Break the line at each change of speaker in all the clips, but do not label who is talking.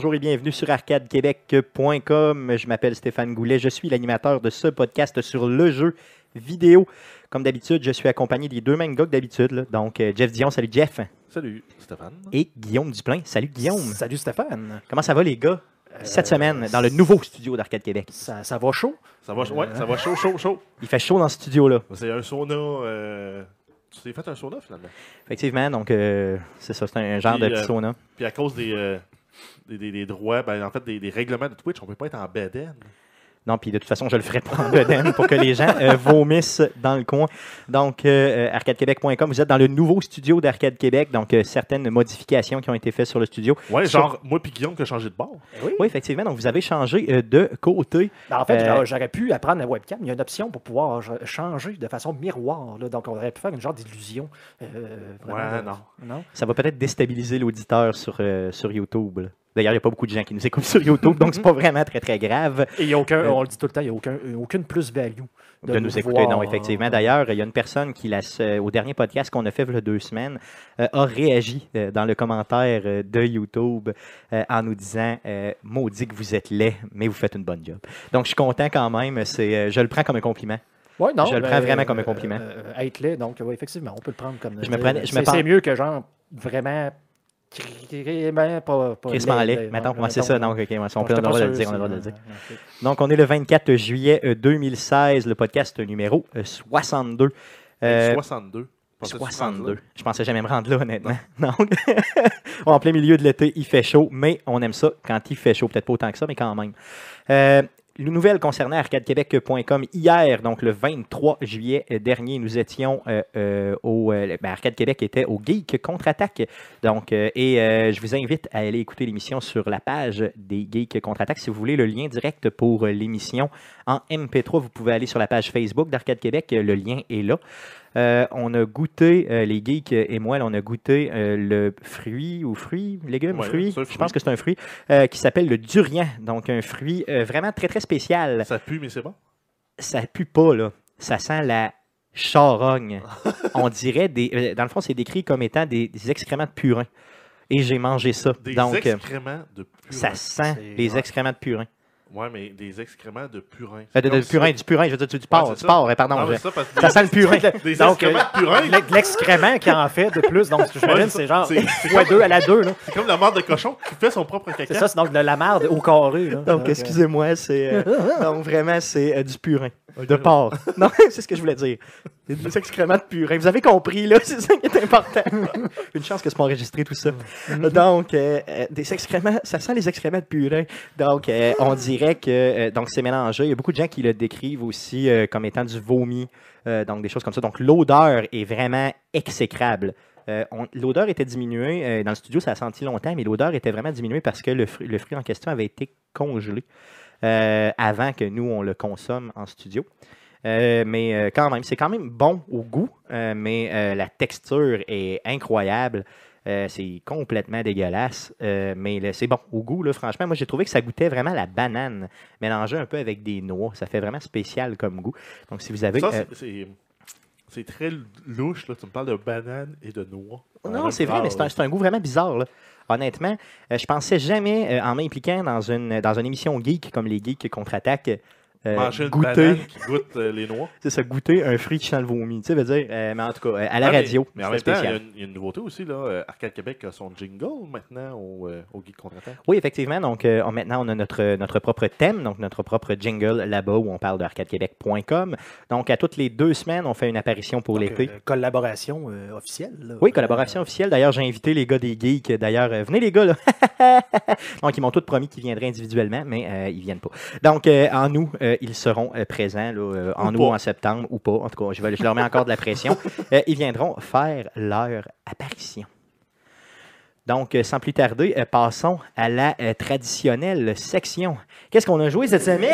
Bonjour et bienvenue sur arcadequebec.com. Je m'appelle Stéphane Goulet. Je suis l'animateur de ce podcast sur le jeu vidéo. Comme d'habitude, je suis accompagné des deux mêmes gars que d'habitude. Donc, euh, Jeff Dion, salut Jeff.
Salut, Stéphane.
Et Guillaume Duplain, salut Guillaume.
Salut Stéphane.
Comment ça va les gars? Cette
Euh,
semaine, dans le nouveau studio d'Arcade Québec?
Ça, ça va chaud?
Ça va, ouais, ça va chaud, chaud, chaud.
Il fait chaud dans ce studio-là.
C'est un sauna. euh, Tu t'es fait un sauna finalement?
Effectivement, donc euh, c'est ça, c'est un genre
Puis,
de petit
euh,
sauna.
Puis à cause des, euh, des, des- droits, ben, en fait, des, des règlements de Twitch, on peut pas être en BDN.
Non, puis de toute façon, je le ferai pas en bedaine pour que les gens euh, vomissent dans le coin. Donc, euh, euh, arcadequebec.com, vous êtes dans le nouveau studio d'Arcade Québec, donc euh, certaines modifications qui ont été faites sur le studio.
Ouais,
Sur-
genre, moi puis Guillaume qui a changé de bord.
Oui.
Oui, effectivement, donc vous avez changé euh, de côté.
Ben, en fait,
Euh,
j'aurais- pu apprendre la webcam. Il y a une option pour pouvoir ch- changer de façon miroir. là. Donc, on aurait pu faire une genre d'illusion. euh,
Ouais, non.
Non?
Ça va peut-être déstabiliser l'auditeur sur, euh, sur YouTube. là. D'ailleurs, il n'y a pas beaucoup de gens qui nous écoutent sur YouTube, donc c'est pas vraiment très, très grave
Et il y a aucun,
Euh,
on le dit tout le temps, il n'y a aucun, aucune plus-value.
de,
de
nous
nous
écouter. Non, effectivement. D'ailleurs, il y a une personne qui, la- au dernier podcast qu'on a fait il y a deux semaines, euh, a réagi euh, dans le commentaire euh, de YouTube en nous disant Maudit que vous êtes laid, mais vous faites une bonne job. Donc, je suis content quand même. C'est, je le prends comme un compliment.
Ouais, non,
Je le
ben,
prends vraiment comme un compliment.
être laid, donc, effectivement, on peut le prendre comme.
Je me je me
c'est mieux que genre vraiment. Pas. pas
Mettons,
ouais,
ouais, c'est ça. ok, on peut, on a le droit de le dire. On a le droit de le
si,
dire.
euh, ok.
Donc, on est le 24 juillet euh, 2016, le podcast numéro euh, 62. Euh,
62. Pensais-tu prendre
62.
là?
Je pensais jamais me rendre là, honnêtement. Donc, en plein milieu de l'été, il fait chaud, mais on aime ça quand il fait chaud. Peut-être pas autant que ça, mais quand même. Euh, une nouvelle concernant arcadequebec.com. Hier, donc le 23 juillet dernier, nous étions euh, euh, au. euh, ben, Arcade Québec était au Geek Contre-Attaque. Donc, et je vous invite à aller écouter l'émission sur la page des Geek Contre-Attaque. Si vous voulez le lien direct pour l'émission en MP3, vous pouvez aller sur la page Facebook d'Arcade Québec. Le lien est là. Euh, on a goûté, euh, les geeks et moi, là, on a goûté euh, le fruit ou fruit, légume,
Ouais,
fruit, je pense que c'est un fruit, qui s'appelle le durian. Donc, un fruit vraiment très, très spécial.
Ça pue, mais c'est bon?
Ça pue pas, là. Ça sent la charogne. on dirait des. dans le fond, c'est décrit comme étant des, des excréments de purin. Et j'ai mangé ça.
Des
Donc,
excréments de purin.
ça sent les excréments de purin.
Ouais, mais des excréments de purin.
Euh, de, purin, du purin, je veux dire, du, du porc,
c'est
du
ça.
porc, pardon.
Non,
je-
ça, parce que
ça sent le purin.
Des
Donc,
excréments de purin.
L'ex- L'excrément qui en fait de plus, donc je
Ouais,
c'est genre
c'est-
fois deux à la deux. là.
C'est comme la mort de cochon qui fait son propre caca.
C'est ça, c'est donc de la merde au carré. là.
Donc, excusez-moi, c'est. euh, donc, vraiment, c'est euh, du purin. De porc. Non, c'est ce que je voulais dire. Des excréments de purin. Vous avez compris, là, c'est ça qui est important. Une chance que c'est pas enregistré tout ça. Donc, euh, euh, des excréments, ça sent les excréments de purin. Donc, euh, on dirait que euh, donc c'est mélangé. Il y a beaucoup de gens qui le décrivent aussi comme étant du vomi, donc des choses comme ça. Donc, l'odeur est vraiment exécrable. Euh, l'odeur était diminuée. euh, dans le studio, ça a senti longtemps, mais l'odeur était vraiment diminuée parce que le, fruit- le fruit en question avait été congelé euh, avant que nous, on le consomme en studio. Euh, mais euh, quand même, c'est quand même bon au goût, euh, mais la texture est incroyable. C'est complètement dégueulasse, mais c'est bon au goût. Là, franchement, moi j'ai trouvé que ça goûtait vraiment la banane mélangée un peu avec des noix. Ça fait vraiment spécial comme goût. Donc si vous avez,
Ça, c'est- très louche, là. Tu me parles de banane et de noix.
Non, c'est vrai, mais c'est un, goût vraiment bizarre. là. Honnêtement, je pensais jamais, en m'impliquant dans une, dans une émission geek comme les geeks contre-attaque,
Manger une
goûter,
banane qui goûte euh, les noix.
c'est ça, goûter un fruit qui sent le vomi. Tu sais, veut dire, euh, mais en tout cas, euh, à la
Ah, mais-
radio,
Mais, en
c'est
même temps, il y, a
spécial.
une, il y a une nouveauté aussi. Là. Euh, Arcade Québec a son jingle maintenant au, euh, au Geek Contre-Attaque.
Oui, effectivement. Donc, euh, on- maintenant, on a notre, notre propre thème, donc notre propre jingle là-bas où on parle de arcadequebec.com. Donc, à toutes les deux semaines, on fait une apparition pour l'été.
euh, collaboration euh, officielle. là.
Oui, collaboration officielle. D'ailleurs, j'ai invité les gars des geeks. D'ailleurs, euh, venez les gars, là. Donc, ils m'ont tous promis qu'ils viendraient individuellement, mais euh, ils viennent pas. Donc, euh, en août, euh, ils seront euh, présents, là, euh, en
Ou
août, en septembre, ou pas. En tout cas, je, vais- je leur mets encore de la pression. Euh, ils viendront faire leur apparition. Donc, euh, sans plus tarder, euh, passons à la euh, traditionnelle section. Qu'est-ce qu'on a joué cette semaine?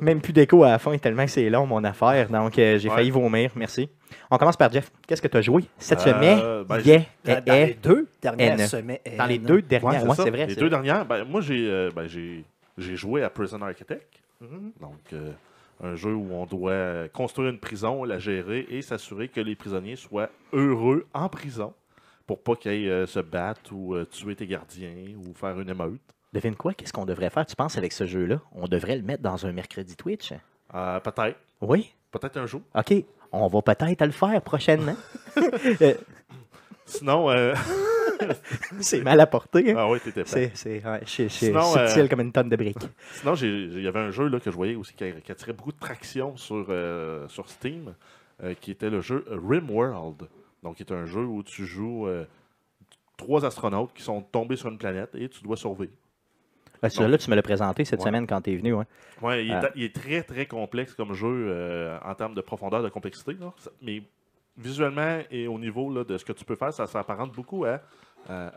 Même plus d'écho à la fin, tellement que c'est long, mon affaire. Donc, euh, j'ai
Ouais.
failli vomir. Merci. On commence par Jeff. Qu'est-ce que tu as joué cette
Euh,
semaine?
ben,
Yeah,
Dans, dans les deux dernières
N.
semaines.
Dans les deux dernières.
Ouais,
c'est vrai.
Les deux
vrai.
dernières, ben, moi, j'ai euh, ben, j'ai joué à Prison Architect. Donc, euh, un jeu où on doit construire une prison, la gérer et s'assurer que les prisonniers soient heureux en prison pour pas qu'ils euh, se battre ou euh, tuer tes gardiens ou faire une émeute.
Devine quoi? Qu'est-ce qu'on devrait faire, tu penses, avec ce jeu-là? On devrait le mettre dans un mercredi Twitch?
Euh, peut-être.
Oui?
Peut-être un jour.
OK. On va peut-être le faire prochainement. Euh,
Sinon, euh,
c'est mal à porter. hein?
ah ouais, t'étais prêt.
C'est ouais,
Sinon,
subtil
euh,
comme une tonne de briques.
Sinon, il y avait un jeu là, que je voyais aussi qui, a- qui attirait beaucoup de traction sur, euh, sur Steam, euh, qui était le jeu RimWorld. Donc, qui est un jeu où tu joues euh, trois astronautes qui sont tombés sur une planète et tu dois survivre.
Là, celui-là, tu me l'as présenté cette
Ouais.
semaine quand tu es venu. hein.
Ouais, il, est,
Ah.
il est très, très complexe comme jeu euh, en termes de profondeur, de complexité. là. Mais visuellement et au niveau là, de ce que tu peux faire, ça s'apparente beaucoup à,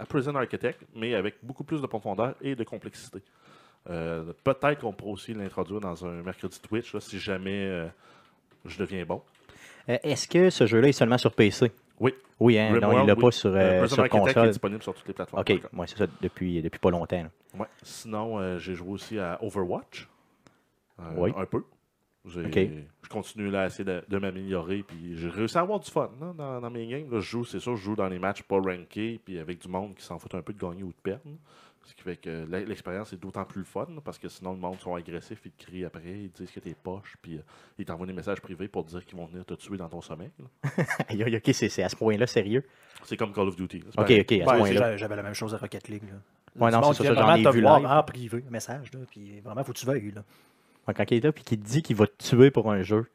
Prison Architect, mais avec beaucoup plus de profondeur et de complexité. Euh, Peut-être qu'on pourrait aussi l'introduire dans un mercredi Twitch là, si jamais euh, je deviens bon.
Euh, Est-ce que ce jeu-là est seulement sur PC?
Oui.
Oui, hein, non, il l'a
oui.
pas sur,
Euh,
euh, sur
Architect est
console.
disponible sur toutes les plateformes.
OK, ouais, c'est ça, depuis, depuis pas longtemps. là.
Ouais. Sinon, euh, j'ai joué aussi à Overwatch. Euh,
Oui.
Un peu. J'ai-
Ok.
Je continue là à essayer de, de m'améliorer. Puis j'ai réussi à avoir du fun là, dans, dans mes games. Là, je joue, c'est sûr, je joue dans les matchs pas rankés. Puis avec du monde qui s'en fout un peu de gagner ou de perdre. Ce qui fait que l'expérience est d'autant plus fun. là, parce que sinon, le monde sont agressifs. Ils te crient après. Ils te disent que t'es poche. Puis euh, ils t'envoient des messages privés pour te dire qu'ils vont venir te tuer dans ton sommeil. là.
OK, c'est à ce point-là sérieux?
C'est comme Call of Duty. là,
OK. OK, à ce
Ben,
point-là.
j'a- J'avais la même chose à Rocket League. Là.
Ouais, non, c'est ça, j'en
vraiment
ai vu live.
en privé, un message. Là, puis vraiment, faut que tu veuilles. Là.
Ouais, Quand il est là et qu'il te dit qu'il va te tuer pour un jeu,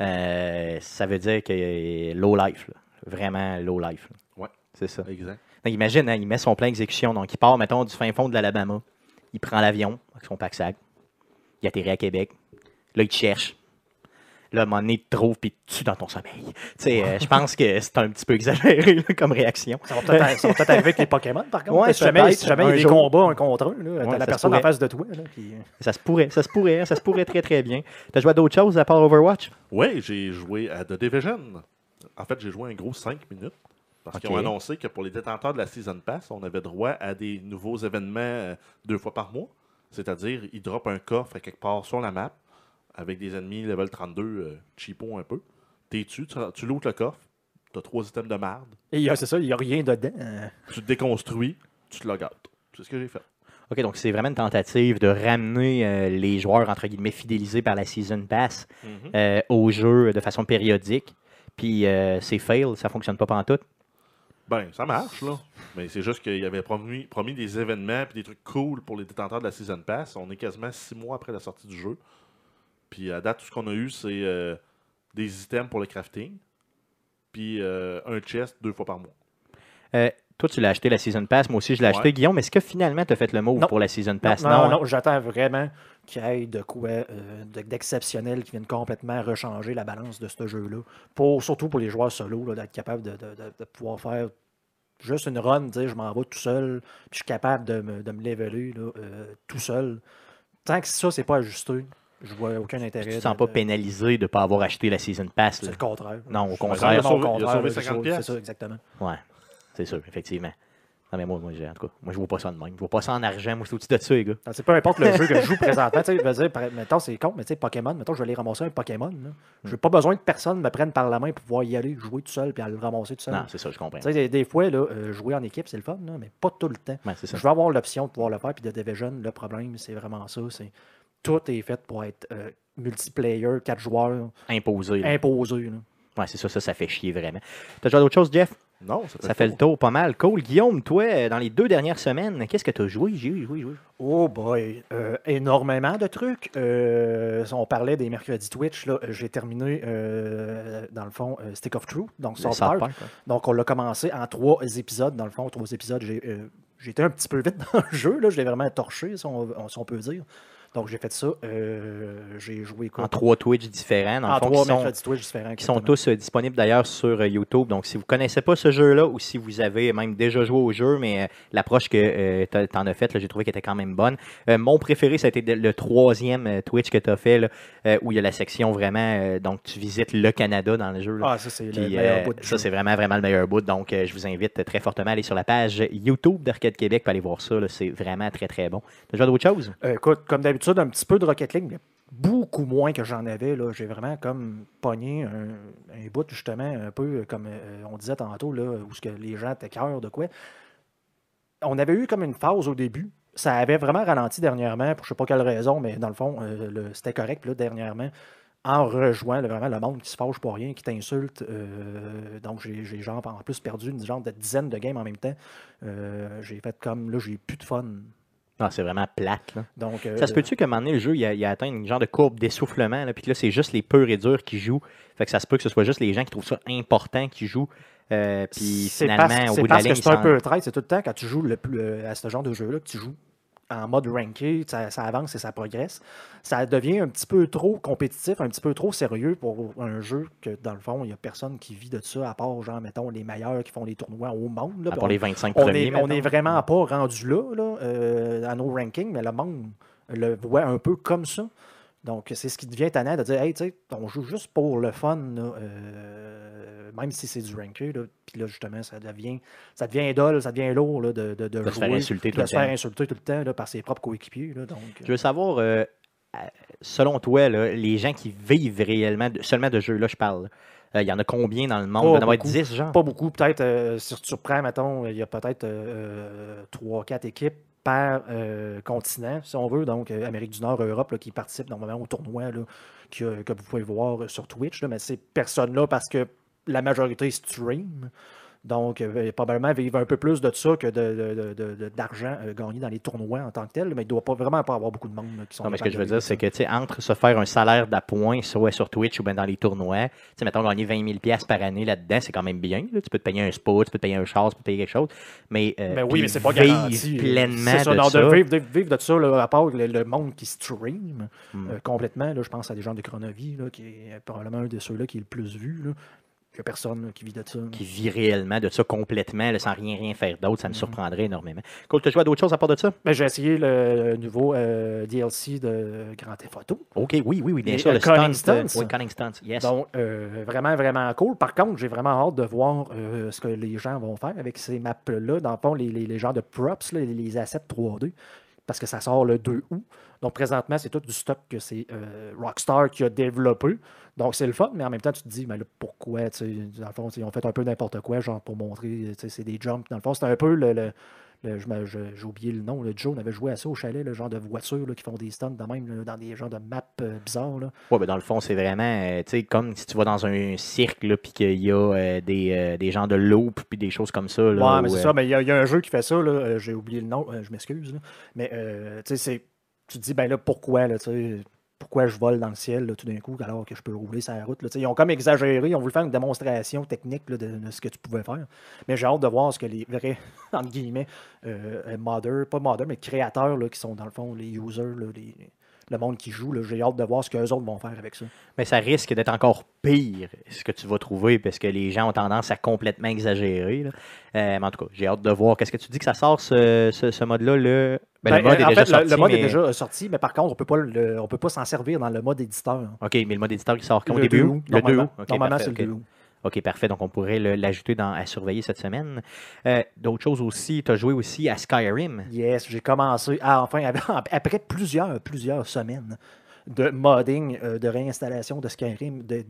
euh, ça veut dire est low life. là. Vraiment low life. là.
Ouais.
C'est ça.
Exact.
Donc, imagine, hein, il met son plein exécution. Donc, il part, mettons, du fin fond de l'Alabama. Il prend l'avion avec son pack-sac. Il atterrit à Québec. Là, il te cherche. Là, à un moment donné, il te trouve puis il te tue dans ton sommeil. Tu sais, euh, je pense que c'est un petit peu exagéré là, comme réaction.
Ça va peut-être arriver avec les Pokémon, par contre.
Ouais,
si jamais, si jamais il y a des
jour.
combats un contre un, là,
Ouais,
la
se
personne en
pourrait.
face de toi. Là, puis...
Ça se pourrait, ça se pourrait, ça se pourrait très très bien. T'as joué à d'autres choses à part Overwatch?
Oui, j'ai joué à The Division. En fait, j'ai joué un gros 5 minutes. Parce qu'ils ont annoncé que pour les détenteurs de la Season Pass, on avait droit à des nouveaux événements euh, deux fois par mois. C'est-à-dire, ils droppent un coffre à quelque part sur la map avec des ennemis level 32 euh, cheapo un peu. T'es tu, tu, lootes le coffre, t'as trois items de marde,
Et c'est ça, il n'y a rien dedans.
Tu te déconstruis, tu te logoutes. C'est ce que j'ai fait.
OK, donc c'est vraiment une tentative de ramener euh, les joueurs, entre guillemets, fidélisés par la Season Pass euh, au jeu de façon périodique. Puis euh, c'est fail, ça fonctionne pas pantoute.
Ben, ça marche, là. Mais c'est juste qu'il avait promis, des événements et des trucs cool pour les détenteurs de la Season Pass. On est quasiment six mois après la sortie du jeu. Puis à date, tout ce qu'on a eu, c'est euh, des items pour le crafting. Puis euh, un chest deux fois par mois.
Euh, toi, tu l'as acheté la Season Pass, moi aussi je l'ai
Ouais.
acheté. Guillaume, est-ce que finalement tu as fait le move
Non.
pour la Season
non,
Pass?
non,
hein?
non, j'attends vraiment qu'il y ait de quoi euh, de- d'exceptionnel qui vienne complètement rechanger la balance de ce jeu-là. Pour, surtout pour les joueurs solo, d'être capable de, de- de- de pouvoir faire juste une run, dire je m'en vais tout seul, puis je suis capable de me, de me leveler là, euh, tout seul. Tant que ça, c'est pas ajusté, je vois aucun intérêt.
Tu te
de-
sens pas pénalisé de ne pas avoir acheté la Season Pass?
C'est le contraire.
Non, au
Je-
contraire.
Il a sauvé- sauvé
là,
50
C'est
piastres.
ça, exactement.
Ouais, c'est sûr, effectivement. Non, mais moi, moi, en tout cas, moi, je vois pas ça de même. Je vois pas ça en argent. Moi, je suis au-dessus de ça, les gars.
Non, c'est peu importe le jeu que je joue présentement. Tu sais, mettons, c'est con, mais tu sais, Pokémon, mettons, je vais aller ramasser un Pokémon. Je n'ai pas besoin que personne me prenne par la main pour pouvoir y aller, jouer tout seul, puis aller le ramasser tout seul.
Non, c'est ça, je comprends.
Tu sais, des, des fois, là, euh, jouer en équipe, c'est le fun, là, mais pas tout le temps.
Ouais, c'est ça.
Je veux avoir l'option de pouvoir le faire, puis de Division, le problème, c'est vraiment ça. C'est tout est fait pour être euh, multiplayer, quatre joueurs,
Imposé. là.
imposé.
Ouais, c'est ça, ça, ça fait chier vraiment. T'as joué à d'autres choses, Jeff?
Non, ça fait,
Ça fait le tour pas mal. Cool. Guillaume, toi, euh, dans les deux dernières semaines, qu'est-ce que tu as joué? J'ai joué, joué.
Oh boy, euh, énormément de trucs. Euh, on parlait des mercredis Twitch. là, J'ai terminé, euh, dans le fond, euh, Stick of Truth, donc South
South
Park. Donc, on l'a commencé en trois épisodes. Dans le fond, trois épisodes, j'ai euh, été un petit peu vite dans le jeu. Là. Je l'ai vraiment torché, si on, si on peut dire. Donc, j'ai fait ça. Euh, j'ai joué quoi?
En trois Twitch différents, dans le
En
fond,
trois mercredis Twitch différents.
qui sont tous euh, disponibles d'ailleurs sur euh, YouTube. Donc, si vous ne connaissez pas ce jeu-là ou si vous avez même déjà joué au jeu, mais l'approche que tu en as faite, j'ai trouvé qu'elle était quand même bonne. Mon préféré, ça a été de- le troisième Twitch que tu as fait, là, où il y a la section vraiment. donc, tu visites le Canada dans le jeu. là.
Ah, ça, c'est le meilleur bout
ça, c'est vraiment, vraiment le meilleur bout. Donc, je vous invite très fortement à aller sur la page YouTube d'Arcade Québec pour aller voir ça. C'est vraiment très, très bon. Tu as joué d'autres choses?
Écoute, comme d'habitude, un petit peu de Rocket League, mais beaucoup moins que j'en avais. Là. J'ai vraiment comme pogné un, bout, justement, un peu comme euh, on disait tantôt, là, où ce que les gens étaient cœur de quoi. On avait eu comme une phase au début. Ça avait vraiment ralenti dernièrement, pour je sais pas quelle raison, mais dans le fond, euh, c'était correct. Là, dernièrement, en rejoint vraiment le monde qui se fâche pour rien, qui t'insulte. euh, donc, j'ai genre en plus perdu une genre de dizaine de games en même temps. J'ai fait comme là, j'ai plus de fun.
Ah, c'est vraiment plate. Là.
Donc, euh,
Ça se peut-tu qu'à un moment donné, le jeu, il a, il a atteint une genre de courbe d'essoufflement, puis que là, c'est juste les purs et durs qui jouent? Fait que ça se peut que ce soit juste les gens qui trouvent ça important qui jouent. euh, puis finalement,
parce,
au bout de la ligne,
que c'est un peu traite. C'est tout le temps quand tu joues le euh, à ce genre de jeu-là, que tu joues en mode ranké, ça, ça avance et ça progresse. Ça devient un petit peu trop compétitif, un petit peu trop sérieux pour un jeu que, dans le fond, il n'y a personne qui vit de ça, à part, genre, mettons, les meilleurs qui font les tournois au monde. là. Puis
pour
on-
les 25
on
premiers.
est, on est
mettons.
vraiment pas rendu là, là, euh, à nos rankings, mais le monde le voit un peu comme ça. Donc, c'est ce qui devient tannant de dire, hey, tu sais, on joue juste pour le fun, là, euh, même si c'est du ranké. Là, puis là, justement, ça devient, ça devient idole, ça devient lourd là, de, de, de
De se
jouer,
faire insulter
de
tout le
se faire
temps.
insulter tout le temps là, par ses propres coéquipiers. donc,
Je veux savoir, euh, euh, selon toi, les gens qui vivent réellement, de- seulement de jeux, là, je parle. euh, Il y en a combien dans le monde?
Pas
Il y en
beaucoup.
10, genre?
Pas beaucoup, peut-être, euh, si tu reprends, mettons, il y a peut-être 3-4 équipes par euh, continent, si on veut, donc euh, Amérique du Nord, Europe, là, qui participent normalement au tournoi que, que vous pouvez voir sur Twitch, là, mais ces personnes-là, parce que la majorité stream, donc euh, probablement vivent un peu plus de ça que de- de- de- de- d'argent euh, gagné dans les tournois en tant que tel, mais il ne doit pas, vraiment pas avoir beaucoup de monde là, qui sont
Non, mais ce que je veux dire, c'est
vivre
que, tu sais, entre se faire un salaire d'appoint, soit sur Twitch ou bien dans les tournois, tu sais, mettons, gagner 20 000 piastres par année là-dedans, c'est quand même bien. là. Tu peux te payer un spa, tu peux te payer un char, tu peux te payer quelque chose. Mais, euh,
Mais oui,
puis
mais c'est pas
vivre
garanti.
pleinement
C'est ça,
de
non,
ça.
de vivre, de, vivre de ça, là, à part le, le monde qui stream
Hmm.
euh, complètement. Là, je pense à des gens de Chronovie, là, qui est probablement un de ceux-là qui est le plus vu. Personne qui vit de ça.
qui vit réellement de ça complètement, là, sans rien, rien faire d'autre, ça
Mhm.
me surprendrait énormément. Cool, tu as joué à d'autres choses à part de ça?
Mais j'ai essayé le nouveau euh, DLC de Grand Theft Auto.
OK, oui, oui, oui, bien
Et,
sûr.
euh,
le
Cunning
stunt,
Stunts.
oui, Cunning Stunts, yes.
Donc, euh, vraiment, vraiment cool. Par contre, j'ai vraiment hâte de voir euh, ce que les gens vont faire avec ces maps-là. Dans le fond, les, les, les genres de props, là, les assets 3D, parce que ça sort le 2 août. Donc, présentement, c'est tout du stock que c'est euh, Rockstar qui a développé. Donc, c'est le fun, mais en même temps, tu te dis, mais là, pourquoi? Dans le fond, ils ont fait un peu n'importe quoi, genre pour montrer, c'est des jumps. Dans le fond, c'est un peu le. J'ai oublié le nom. Le Joe, on avait joué à ça au chalet, le genre de voitures là, qui font des stunts de même, là, dans des genres de maps euh, bizarres.
Ouais, ben, dans le fond, c'est vraiment, euh, tu sais, comme si tu vas dans un cirque, puis qu'il y a euh, des, euh, des gens de loop, puis des choses comme ça. Là,
Ouais, mais c'est
euh,
ça. Mais il y, a- il y a un jeu qui fait ça. là, euh, J'ai oublié le nom. euh, je m'excuse. là. Mais euh, tu sais, c'est- tu te dis, ben là, pourquoi, là, tu sais, pourquoi je vole dans le ciel tout d'un coup alors que je peux rouler sur la route. ils ont comme exagéré. Ils ont voulu faire une démonstration technique de, ce que tu pouvais faire. Mais j'ai hâte de voir ce que les vrais, entre guillemets, euh, modders, pas modders, mais créateurs qui sont dans le fond les users, le monde qui joue. J'ai hâte de voir ce qu'eux autres vont faire avec ça.
Mais ça risque d'être encore pire ce que tu vas trouver parce que les gens ont tendance à complètement exagérer. Euh, mais en tout cas, j'ai hâte de voir. Qu'est-ce que tu dis que ça sort ce, mode-là? Ben, le
Ben,
mode est
en
déjà
fait,
sorti.
le, mode
mais...
est déjà sorti, mais par contre, on peut pas le- on peut pas s'en servir dans le mode éditeur.
OK, mais le mode éditeur qui sort quand au début?
2
août? Le 2
normalement.
août? OK,
Normalement,
parfait,
c'est le
OK.
2 août.
OK, parfait. Donc, on pourrait l'ajouter à surveiller cette semaine. Euh, D'autres choses aussi, tu as joué aussi à Skyrim.
Yes, j'ai commencé, à, enfin, après plusieurs, plusieurs semaines de modding, euh, de réinstallation de Skyrim, de-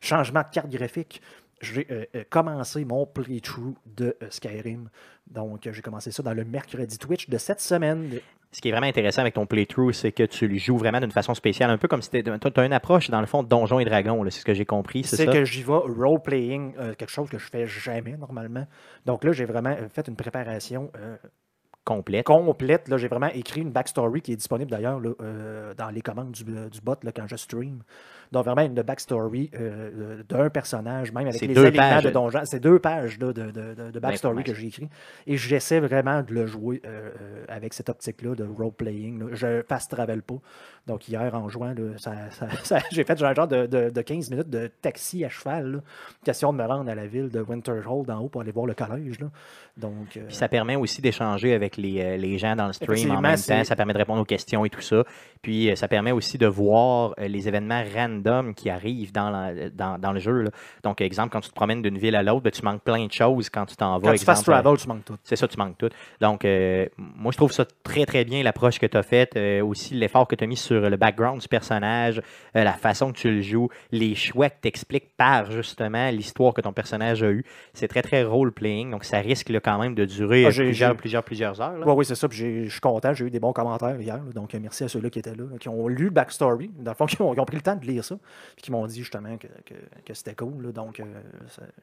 changement de carte graphique, j'ai euh, euh, commencé mon playthrough de euh, Skyrim. Donc, euh, j'ai commencé ça dans le mercredi Twitch de cette semaine.
Ce qui est vraiment intéressant avec ton playthrough, c'est que tu le joues vraiment d'une façon spéciale, un peu comme si tu as une approche, dans le fond, de Donjons et Dragons, c'est ce que j'ai compris, c'est
que j'y vais role-playing, euh, quelque chose que je fais jamais normalement. Donc là, j'ai vraiment fait une préparation
Complète.
complète. Là, j'ai vraiment écrit une backstory qui est disponible d'ailleurs euh, dans les commandes du, du bot là, quand je stream. Donc vraiment une backstory euh, d'un personnage, même avec les
deux
éléments
pages.
de donjon. C'est deux pages là, de, de, de- backstory que j'ai écrit. Et j'essaie vraiment de le jouer euh, euh, avec cette optique-là de role-playing. Je fast travel pas. Donc hier, en jouant, là, ça, ça- ça- j'ai fait un genre de, de- de 15 minutes de taxi à cheval. là. Question de me rendre à la ville de Winterhold en haut pour aller voir le collège. là. Donc, euh,
Puis ça permet aussi d'échanger avec les, les gens dans le stream en même temps. Ça permet de répondre aux questions et tout ça. Puis ça permet aussi de voir les événements random qui arrivent dans, la- dans, dans le jeu. là. Donc, exemple, quand tu te promènes d'une ville à l'autre, ben, tu manques plein de choses quand tu t'en vas.
Quand tu fasses travel, tu manques tout.
c'est ça, tu manques tout. Donc, euh, moi, je trouve ça très, très bien, l'approche que tu as faite. euh, aussi, l'effort que tu as mis sur le background du personnage, euh, la façon que tu le joues, les choix que tu expliques par, justement, l'histoire que ton personnage a eue. C'est très, très role-playing. Donc, ça risque là, quand même de durer
Ah,
plusieurs, plusieurs, plusieurs heures.
Oui, oui, c'est ça. puis Je suis content. J'ai eu des bons commentaires hier. là, donc, merci à ceux-là qui étaient là, là, qui ont lu le backstory. Dans le fond, qui ont, qui ont pris le temps de lire ça. Qui m'ont dit justement que, c'était cool. donc, euh,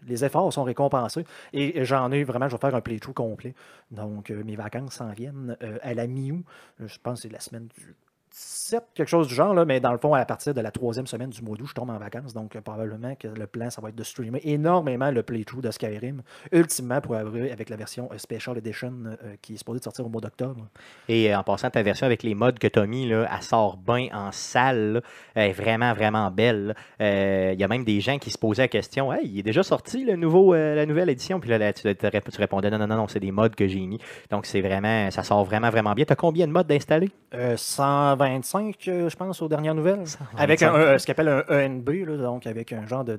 les efforts sont récompensés. Et j'en ai vraiment, je vais faire un playthrough complet. Donc, euh, mes vacances s'en viennent euh, à la mi-août. Je pense que c'est la semaine du 17, quelque chose du genre, là, mais dans le fond, à partir de la troisième semaine du mois d'août, je tombe en vacances. Donc, euh, probablement que le plan, ça va être de streamer énormément le playthrough de Skyrim, ultimement pour arriver avec la version euh, Special Edition euh, qui est supposée de sortir au mois d'octobre.
Et en passant, ta version avec les mods que tu as mis, là, elle sort bien en salle. là. Elle est vraiment, vraiment belle. Il y a même des gens qui se posaient la question Hey, il est déjà sorti le nouveau, la nouvelle édition Puis là, tu, tu rép- tu répondais Non, non, non, non, c'est des mods que j'ai mis. Donc, c'est vraiment, ça sort vraiment, vraiment bien. Tu as combien de mods d'installer?
Euh, 125, euh, je pense, aux dernières nouvelles. Avec un, euh, ce qu'on appelle un ENB, là, donc avec un genre de,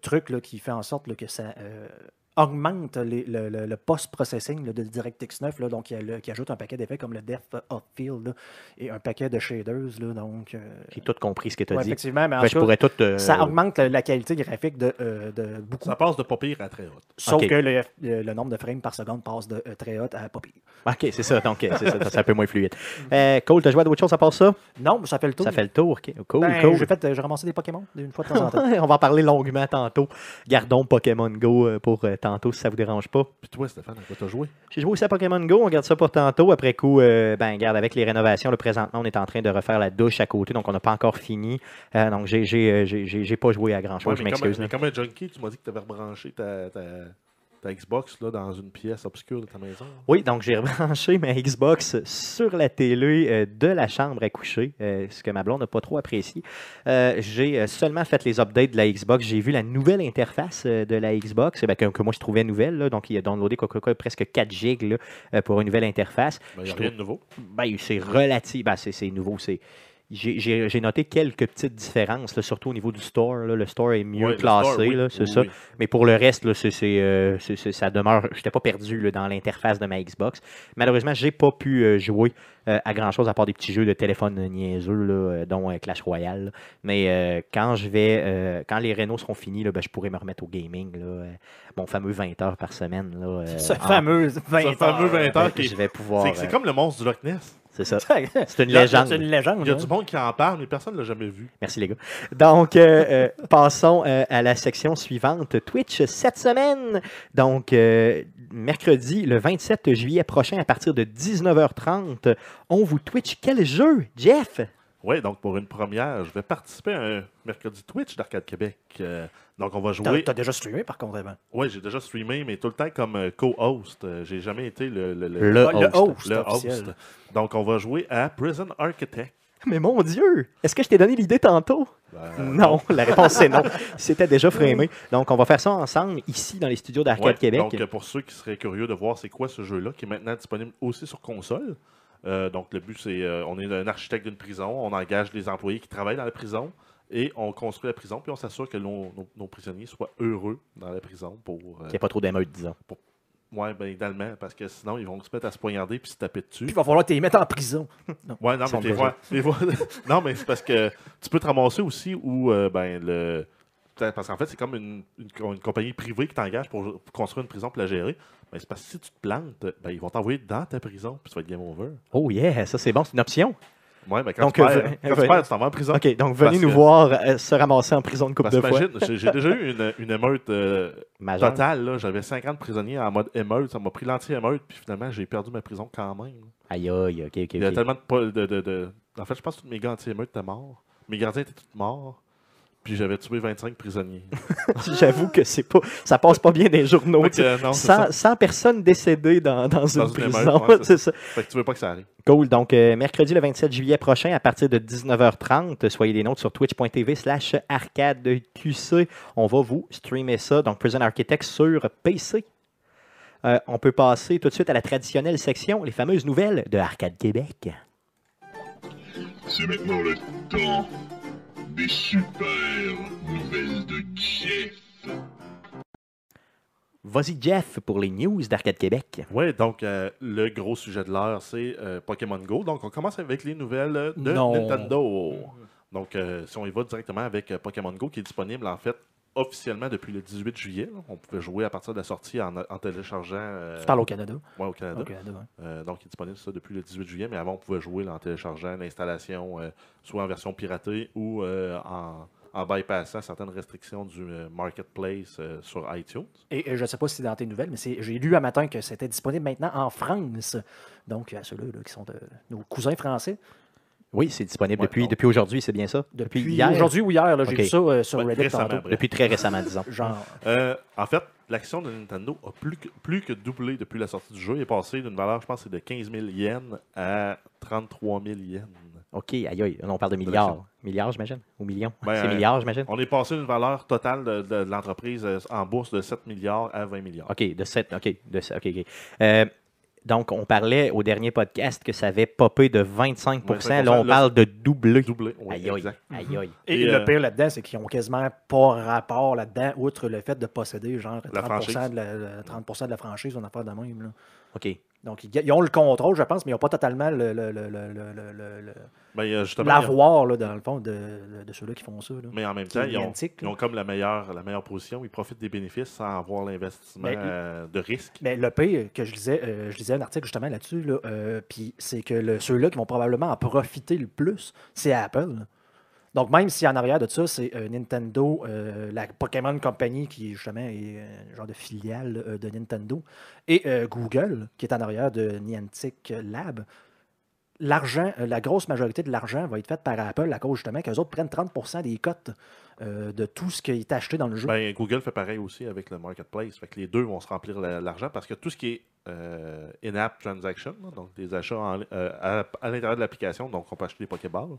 truc là, qui fait en sorte là, que ça euh, augmente les- le, le- le post-processing de DirectX 9, là, donc qui, a- le- qui ajoute un paquet d'effets comme le Depth of Field là, et un paquet de shaders. Là, donc, euh,
J'ai tout compris ce que tu as
ouais,
dit.
effectivement, mais en
Fait que je
tout cas,
pourrais tout. euh,
ça augmente la, la qualité graphique de, euh, de beaucoup.
Ça passe de pas pire à très haut.
Sauf que le, le- le nombre de frames par seconde passe de euh, très haut à pas pire.
Ok, c'est ça. Donc, c'est ça, c'est un peu moins fluide. Euh, Cole, tu as joué à d'autres choses à part ça?
Non, ça fait le tour.
Ça fait le tour. ok. Cool,
Ben,
cool.
J'ai fait, j'ai ramassé des Pokémon une fois de temps en temps.
On va en parler longuement tantôt. Gardons Pokémon Go pour euh, tantôt si ça vous dérange pas.
Puis toi, Stéphane, à quoi t'as joué?
J'ai joué aussi à Pokémon Go, on garde ça pour tantôt. Après coup, euh, ben, garde avec les rénovations, là, présentement, on est en train de refaire la douche à côté, donc on n'a pas encore fini. Euh, donc, j'ai, j'ai, euh, j'ai, pas joué à grand chose,
Ouais,
je
mais, comme,
m'excuse.
mais comme un junkie, tu m'as dit que tu avais rebranché ta, ta, ta Xbox là, dans une pièce obscure de ta maison.
Oui, donc j'ai rebranché ma Xbox sur la télé euh, de la chambre à coucher, euh, ce que ma blonde n'a pas trop apprécié. Euh, j'ai seulement fait les updates de la Xbox. J'ai vu la nouvelle interface de la Xbox, eh ben, que, que moi je trouvais nouvelle. là. donc il a downloadé quoi, presque 4 gigs là, pour une nouvelle interface.
Ben, Il
Je
rien de nouveau.
Ben, c'est relatif. Ben, c'est nouveau. C'est... J'ai, j'ai- j'ai noté quelques petites différences, là, surtout au niveau du store. là. Le store est mieux
Ouais,
classé,
store, oui.
là, c'est
Oui,
ça.
oui.
Mais pour le reste, là, euh, ça demeure. Je n'étais pas perdu là, dans l'interface de ma Xbox. Malheureusement, je n'ai pas pu euh, jouer euh, à grand chose à part des petits jeux de téléphone niaiseux, là, dont euh, Clash Royale. Mais euh, quand je vais, euh, quand les rénaux seront finis, là, ben, je pourrai me remettre au gaming. Là, euh, mon fameux 20 heures par semaine. Là, euh,
Ce
en-
fameux 20
Ce fameux 20 heures qui
Je vais pouvoir.
C'est c'est
euh,
comme le monstre du Loch Ness.
C'est ça.
C'est
une légende.
C'est une légende.
Il y a
hein.
du monde qui en parle, mais personne ne l'a jamais vu.
Merci les gars. Donc, euh, euh, passons euh, à la section suivante. Twitch cette semaine. Donc, euh, mercredi, le 27 juillet prochain, à partir de 19h30, on vous Twitch quel jeu, Jeff?
Oui, donc pour une première, je vais participer à un mercredi Twitch d'Arcade Québec. Euh, donc on va jouer.
t'as déjà streamé par contre avant.
Oui, j'ai déjà streamé, mais tout le temps comme euh, co-host. Euh, J'ai jamais été le, le, le-
Le
Ah, le
host.
host,
le
officiel.
host. Donc on va jouer à Prison Architect.
Mais mon Dieu! Est-ce que je t'ai donné l'idée tantôt?
Ben,
non, la réponse c'est non. C'était déjà framé. Donc, on va faire ça ensemble ici dans les studios d'Arcade
Ouais,
Québec.
Donc, euh, pour ceux qui seraient curieux de voir c'est quoi ce jeu-là, qui est maintenant disponible aussi sur console. Euh, donc, le but, c'est euh, on est un architecte d'une prison, on engage les employés qui travaillent dans la prison et on construit la prison, puis on s'assure que nos, nos- nos prisonniers soient heureux dans la prison pour. euh,
Il n'y a pas trop d'émeutes, disons.
ouais, ben, idéalement, parce que sinon, ils vont se mettre à se poignarder puis se taper dessus.
Puis il va falloir te les mettre en prison. Non.
Ouais, non, mais des fois- non, mais c'est parce que tu peux te ramasser aussi où euh, ben le parce qu'en fait, c'est comme une, une- une compagnie privée qui t'engage pour, pour construire une prison pour la gérer. Mais c'est parce que si tu te plantes, ben, ils vont t'envoyer dans ta prison, puis ça va être game over.
Oh yeah, ça c'est bon, c'est une option.
Ouais, mais quand
Donc,
tu perds,
euh,
quand
euh,
tu perds, tu t'en vas en prison.
OK, donc venez
Parce
nous
que-
voir euh, se ramasser en prison de coupe
Parce
de fois.
j'ai déjà eu une, une émeute euh, totale. J'avais 50 prisonniers en mode émeute. Ça m'a pris l'anti-émeute, puis finalement, j'ai perdu ma prison quand même.
Aïe aïe, ok, ok.
Il y a tellement de, de, de, de- En fait, je pense que tous mes gars anti-émeute étaient morts. Mes gardiens étaient tous morts. Puis j'avais tué 25 prisonniers.
J'avoue que c'est pas, ça passe pas bien des journaux.
Fait que, non, c'est ça.
100, 100 personnes décédées dans, dans une
une
prison.
émeute, ouais,
c'est ça.
Fait que tu veux pas que ça arrive.
Cool. Donc, euh, mercredi le 27 juillet prochain, à partir de 19h30, soyez des nôtres sur twitch.tv slash arcadeqc. On va vous streamer ça. Donc, Prison Architect sur PC. euh, on peut passer tout de suite à la traditionnelle section, les fameuses nouvelles de Arcade Québec.
C'est maintenant le temps des super nouvelles de Jeff.
Vas-y, Jeff, pour les news d'Arcade Québec.
Oui, donc euh, le gros sujet de l'heure, c'est euh, Pokémon Go. Donc, on commence avec les nouvelles de
Non.
Nintendo. Donc, euh, si on y va directement avec euh, Pokémon Go, qui est disponible en fait officiellement depuis le 18 juillet. là. On pouvait jouer à partir de la sortie en, en téléchargeant. euh,
Tu parles au Canada.
ouais, au Canada.
Au Canada, ouais.
Euh, donc, il est disponible ça depuis le 18 juillet, mais avant, on pouvait jouer là, en téléchargeant l'installation, euh, soit en version piratée ou euh, en, en bypassant certaines restrictions du euh, marketplace euh, sur iTunes.
Et euh, je ne sais pas si c'est dans tes nouvelles, mais c'est- j'ai lu un matin que c'était disponible maintenant en France. Donc, à ceux-là là, qui sont de nos cousins français.
Oui, c'est disponible
Ouais,
depuis,
donc-
depuis aujourd'hui, c'est bien ça?
Depuis,
hier?
aujourd'hui ou hier, là, j'ai vu ça euh, sur
Ouais,
Reddit
récemment,
tantôt.
Depuis très récemment, disons.
Genre,
Euh, en fait, l'action de Nintendo a plus que, plus que doublé depuis la sortie du jeu. Il est passé d'une valeur, je pense, c'est de 15 000 yens à 33 000 yens.
OK, aïe aïe, on parle de milliards. Milliards, j'imagine? Ou millions?
Ben,
c'est
euh,
milliards, j'imagine?
On est passé d'une valeur totale de, de- de l'entreprise en bourse de 7 milliards à 20 milliards.
OK, de 7. OK, de sept, OK, OK. Euh, donc, on parlait au dernier podcast que ça avait popé de 25% Là,
25%,
on
là,
parle de.
Doublé, oui,
Aïe aïe,
exact.
aïe aïe.
et
Et,
le
euh,
pire là-dedans, c'est qu'ils ont quasiment pas rapport là-dedans, outre le fait de posséder genre 30%,
La franchise.
de la, la- 30 de la franchise, on a affaire de même. Là.
OK.
Donc, ils, ils ont le contrôle, je pense, mais ils n'ont pas totalement le, le- le- le- le- le- le- le-
Ben, a a-
l'avoir, là, dans le fond, de, ceux-là qui font ça. là.
mais en même temps, ils ont, ils ont comme la meilleure, la meilleure position. Ils profitent des bénéfices sans avoir l'investissement
Mais-
euh, de risque.
Mais le pire que je lisais, euh, je lisais un article justement là-dessus, là, euh, puis c'est que ceux-là qui vont probablement en profiter le plus, c'est Apple. là. Donc même si en arrière de ça, c'est euh, Nintendo, euh, la Pokémon Company qui justement est euh, un genre de filiale euh, de Nintendo, et euh, Google qui est en arrière de Niantic Lab, l'argent, euh, la grosse majorité de l'argent va être faite par Apple à cause justement qu'eux autres prennent 30% des cotes euh, de tout ce qui est acheté dans le jeu.
Ben, Google fait pareil aussi avec le marketplace. Fait que les deux vont se remplir la- l'argent parce que tout ce qui est euh, in-app transaction, donc des achats en- euh, à, à l'intérieur de l'application, donc on peut acheter des Pokéballs,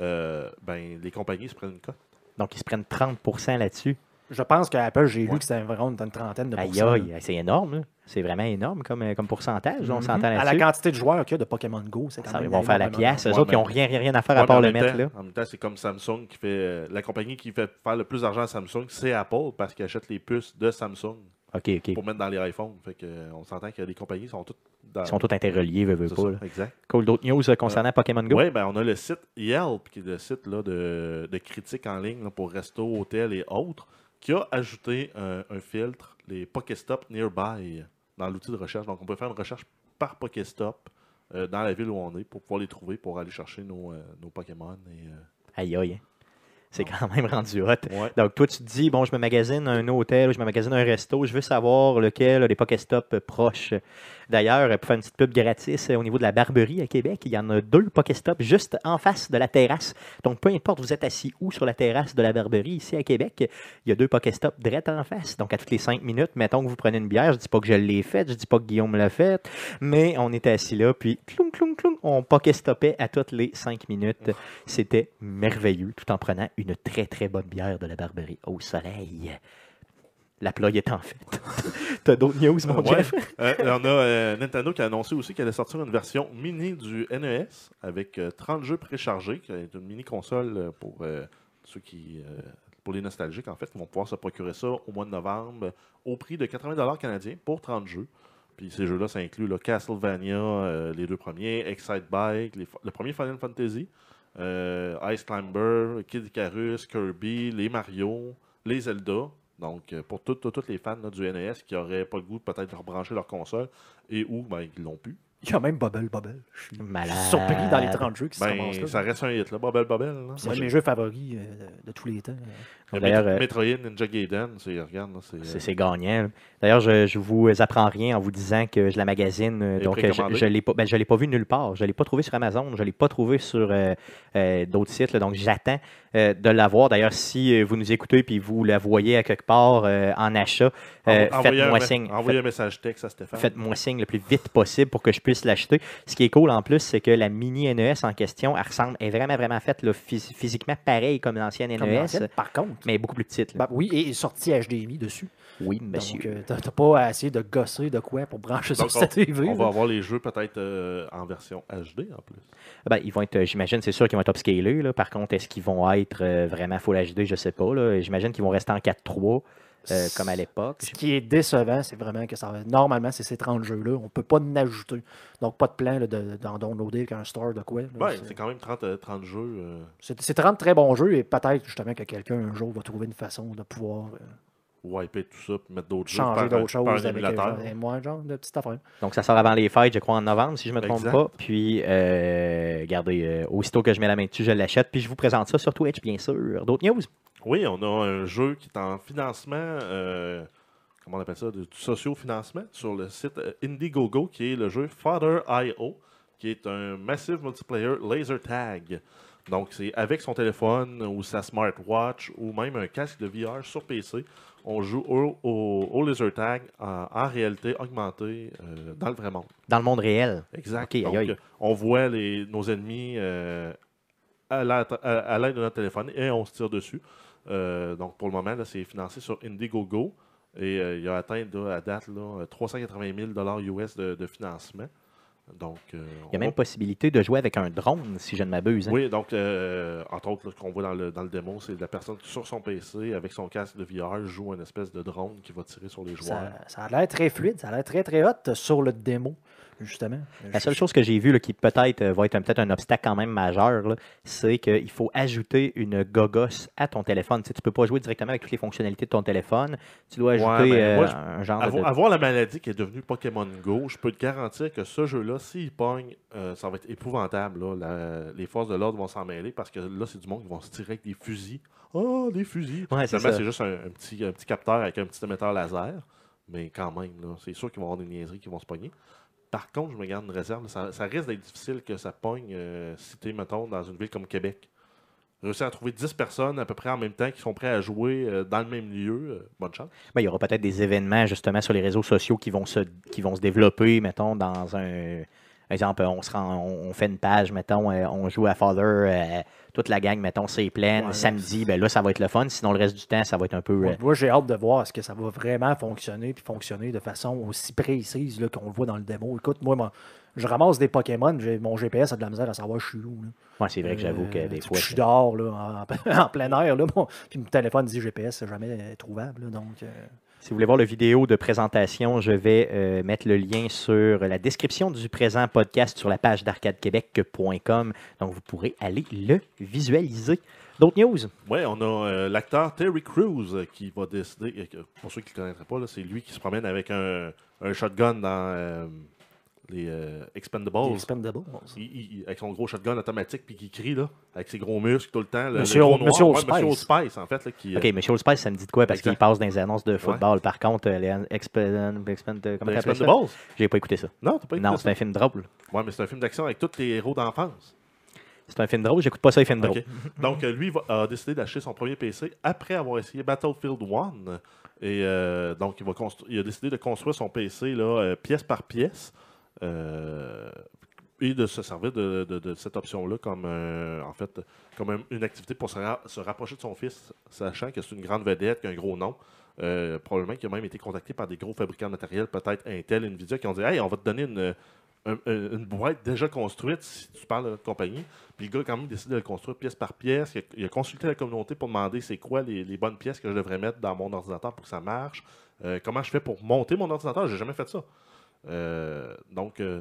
euh, ben, les compagnies se prennent une cote.
Donc, ils se prennent 30% là-dessus.
Je pense qu'à Apple, j'ai lu
Ouais.
que c'était environ une trentaine de
Aïe
pourcents.
aïe, c'est énorme. C'est vraiment énorme comme, euh, comme pourcentage. On
Mhm.
s'entend
À la quantité de joueurs qu'il y a de Pokémon Go, c'est quand
Ça,
même
ils vont faire la pièce. Eux
Ouais,
autres, ils n'ont rien, rien, rien à faire
Ouais,
à part le mettre. Là.
En même temps, c'est comme Samsung qui fait. euh, la compagnie qui fait faire le plus d'argent à Samsung, c'est Apple parce qu'ils achètent les puces de Samsung pour mettre dans les iPhones. Fait que, euh, on s'entend que les compagnies sont toutes dans.
Ils sont tous interreliés, veux, veux pas.
ça,
là.
exact.
Cool. D'autres news euh, concernant Pokémon Go?
Oui, ben, on a le site Yelp, qui est le site là, de, de critiques en ligne là, pour resto, hôtel et autres, qui a ajouté un, filtre, les Pokéstop Nearby, dans l'outil de recherche. Donc, on peut faire une recherche par Pokéstop euh, dans la ville où on est pour pouvoir les trouver, pour aller chercher nos, euh, nos Pokémon. Et, euh,
Aïe aïe. C'est quand même rendu hot.
ouais.
Donc, toi, tu te dis, bon, je me magasine un hôtel, je me magasine un resto, je veux savoir lequel Pokéstops euh, proches. D'ailleurs, pour faire une petite pub gratis, euh, au niveau de la Barberie à Québec, il y en a deux Pokéstops juste en face de la terrasse. Donc, peu importe, vous êtes assis où sur la terrasse de la Barberie, ici à Québec, il y a deux Pokéstops direct en face. Donc, à toutes les cinq minutes, mettons que vous prenez une bière, je dis pas que je l'ai faite, je dis pas que Guillaume l'a faite, mais on était assis là, puis cloum, cloum, cloum, on Pokéstopait à toutes les cinq minutes. C'était merveilleux, tout en prenant une très, très bonne bière de la Barberie au soleil. La ploie est en fait. T'as d'autres news, mon
Ouais.
Jeff?
Euh, on a euh, Nintendo qui a annoncé aussi qu'elle allait sortir une version mini du NES avec euh, 30 jeux préchargés, qui est une mini console euh, pour euh, ceux qui. euh, pour les nostalgiques, en fait, qui vont pouvoir se procurer ça au mois de novembre au prix de 80 canadiens pour 30 jeux. Puis ces jeux-là, ça inclut là, Castlevania, euh, les deux premiers, Excite Bike, les- le premier Final Fantasy, euh, Ice Climber, Kid Icarus, Kirby, les Mario, les Zelda. Donc, euh, pour toutes les fans du NES qui n'auraient pas le goût de peut-être de rebrancher leur console et où ben, ils l'ont pu.
Il y a même Bubble Bubble. Je suis
Malade.
surpris dans les 30 jeux qui se
Ben,
ramassent là.
ça reste un hit, là, Bobel. là.
C'est un de mes jeux favoris euh, de, tous les temps.
le
D'ailleurs,
Met-
euh,
Metroid, Ninja Gaiden, c'est, regarde, là, c'est,
C'est
euh,
c'est gagnant. D'ailleurs, je, je vous apprends rien en vous disant que je la magasine. euh,
Et
Donc, euh, je
précommandé.
je l'ai pas, ben, je l'ai pas vu nulle part. Je ne l'ai pas trouvé sur Amazon. Je ne l'ai pas trouvé sur euh, euh, d'autres sites. là. donc, j'attends euh, de l'avoir. D'ailleurs, si euh, vous nous écoutez et vous la voyez à quelque part euh, en achat, euh,
envo- envoyez un
faites-moi signe.
Envoyez un message texte à Stéphane.
Faites-moi signe le plus vite possible pour que je puisse l'acheter. Ce qui est cool en plus, c'est que la mini NES en question, elle ressemble, est vraiment, vraiment faite là, phys- physiquement pareil comme l'ancienne
Comme
NES,
l'ancienne, par contre.
mais beaucoup plus petite.
Ben oui, et sorti HDMI dessus.
Oui, monsieur.
Donc, euh, t'as t'as pas à essayer de gosser de quoi pour brancher
Donc,
sur ta TV.
On va
là.
avoir les jeux peut-être euh, en version HD en plus.
Ben, ils vont être, euh, j'imagine, c'est sûr qu'ils vont être upscalés. Là. Par contre, est-ce qu'ils vont être euh, vraiment Full HD, je sais pas. là. J'imagine qu'ils vont rester en 4.3 euh, comme à l'époque.
Ce qui est décevant, c'est vraiment que ça va- normalement, c'est ces 30 jeux-là. On peut pas en ajouter. Donc, pas de plan là, de- d'en downloader avec un store de quoi. là.
Ouais,
C'est-
c'est quand même 30, euh, 30 jeux. euh,
c'est c'est 30 très bons jeux et peut-être justement que quelqu'un un jour va trouver une façon de pouvoir euh,
wiper tout ça, puis mettre d'autres jeux.
changer
par un-
d'autres
par
choses avec un
émulateur.
genre, moi, genre de petite affaire.
Donc, ça sort avant les fêtes, je crois, en novembre, si je ne me trompe
Exact.
pas. Puis, euh, regardez, euh, aussitôt que je mets la main dessus, je l'achète. Puis, je vous présente ça sur Twitch, bien sûr. D'autres news?
Oui, on a un jeu qui est en financement, euh, comment on appelle ça, du socio-financement sur le site Indiegogo, qui est le jeu Father.io, qui est un massive multiplayer laser tag. Donc, c'est avec son téléphone ou sa smartwatch ou même un casque de VR sur PC. On joue au, au- au laser tag en, en réalité augmentée euh, dans le vrai monde.
Dans le monde réel.
Exact. Donc,
aïe.
euh, on voit les, nos ennemis euh, à la- à- à l'aide de notre téléphone et on se tire dessus. Euh, donc, pour le moment, c'est financé sur Indiegogo et il a atteint là, à date là, 380 000 US de, de financement. Donc, euh,
Il y a même
va-
possibilité de jouer avec un drone, si je ne m'abuse. hein.
oui, donc, euh, entre autres, ce qu'on voit dans le, dans le démo, c'est la personne qui, sur son PC, avec son casque de VR, joue une espèce de drone qui va tirer sur les joueurs.
Ça, ça a l'air très fluide, ça a l'air très très hot sur le démo, justement.
La seule chose que j'ai vue là, qui peut-être euh, va être un- peut-être un obstacle quand même majeur, c'est qu'il faut ajouter une gogosse à ton téléphone. Tu ne peux pas jouer directement avec toutes les fonctionnalités de ton téléphone. Tu dois
Ouais,
ajouter
mais
euh,
moi,
un genre de...
Avoir, avoir la maladie qui est devenue Pokémon Go, je peux te garantir que ce jeu-là, s'il pogne, euh, ça va être épouvantable. là. La- les forces de l'ordre vont s'en mêler parce que là, c'est du monde qui vont se tirer avec des fusils. Oh, des fusils!
Ouais, c'est
juste un, un petit, un petit capteur avec un petit émetteur laser. Mais quand même, c'est sûr qu'ils vont avoir des niaiseries qui vont se pogner. Par contre, je me garde une réserve. Ça, risque d'être difficile que ça pogne euh, si tu mettons, dans une ville comme Québec. Réussir à trouver 10 personnes à peu près en même temps qui sont prêts à jouer euh, dans le même lieu, euh, bonne chance.
Ben, il y aura peut-être des événements justement sur les réseaux sociaux qui vont se, qui vont se développer, mettons, dans un. Exemple, on, se rend, on on fait une page, mettons, euh, on joue à Father, euh, toute la gang, mettons, c'est plein.
Ouais.
Samedi, ben là, ça va être le fun. Sinon, le reste du temps, ça va être un peu. euh,
Moi, j'ai hâte de voir est-ce que ça va vraiment fonctionner, puis fonctionner de façon aussi précise qu'on le voit dans le démo. Écoute, moi, moi, je ramasse des Pokémon, mon GPS a de la misère à savoir je suis où.
ouais, c'est vrai que j'avoue que
Euh,
des
puis
fois.
Je suis dehors, là, en, en plein air, là, bon, puis mon téléphone dit GPS, c'est jamais euh, trouvable. là, donc, euh,
Si vous voulez voir la vidéo de présentation, je vais euh, mettre le lien sur la description du présent podcast sur la page d'arcadequebec.com. Donc, vous pourrez aller le visualiser. D'autres news?
Oui, on a euh, l'acteur Terry Crews euh, qui va décider, pour ceux qui ne le connaîtraient pas, c'est lui qui se promène avec un, un shotgun dans les euh, Expendables.
les Expendables.
Il- il- il- avec son gros shotgun automatique, puis qui crie, là, avec ses gros muscles tout le temps.
Monsieur
le gros
Old-
noir.
Monsieur Spice.
En fait. Là, qui, euh,
OK, Monsieur Spice, ça me dit de quoi? Parce qu'il passe dans les annonces de football. Par contre, euh, les Expend... Expend... Comment
les
t'appelles ça?
Expendables?
J'ai pas écouté ça.
Non, t'as pas écouté
Non, c'est un film drôle.
Ouais, mais c'est un film d'action avec tous les héros d'enfance.
C'est un film drôle, j'écoute pas ça, les films drôles.
Ok. Donc, euh, lui va- a décidé d'acheter son premier PC après avoir essayé Battlefield 1. Et euh, donc, il, va il a décidé de construire son PC là, euh, pièce par pièce. Euh, et de se servir de, cette option-là comme, euh, en fait, comme un- une activité pour se, ra- se rapprocher de son fils, sachant que c'est une grande vedette, qu'il a un gros nom. Euh, probablement qu'il a même été contacté par des gros fabricants de matériel, peut-être Intel, Nvidia, qui ont dit Hey, on va te donner une, un- un- une boîte déjà construite si tu parles de notre compagnie. Puis le gars a quand même décidé de le construire pièce par pièce. Il a, consulté la communauté pour demander c'est quoi les, bonnes pièces que je devrais mettre dans mon ordinateur pour que ça marche. Comment je fais pour monter mon ordinateur? J'ai jamais fait ça. Euh, donc, euh,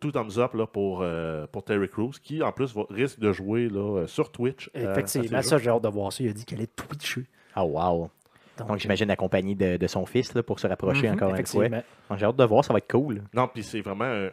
tout thumbs up là, pour, euh, pour Terry Crews, qui en plus va- risque de jouer là, sur Twitch. à
Effectivement, ça, j'ai hâte de voir ça. Il a dit qu'elle allait twitcher.
Ah, wow. Donc, j'imagine la compagnie de, de son fils là, pour se rapprocher
Mhm,
encore une fois. J'ai hâte de voir, ça va être cool.
Non, puis c'est vraiment un,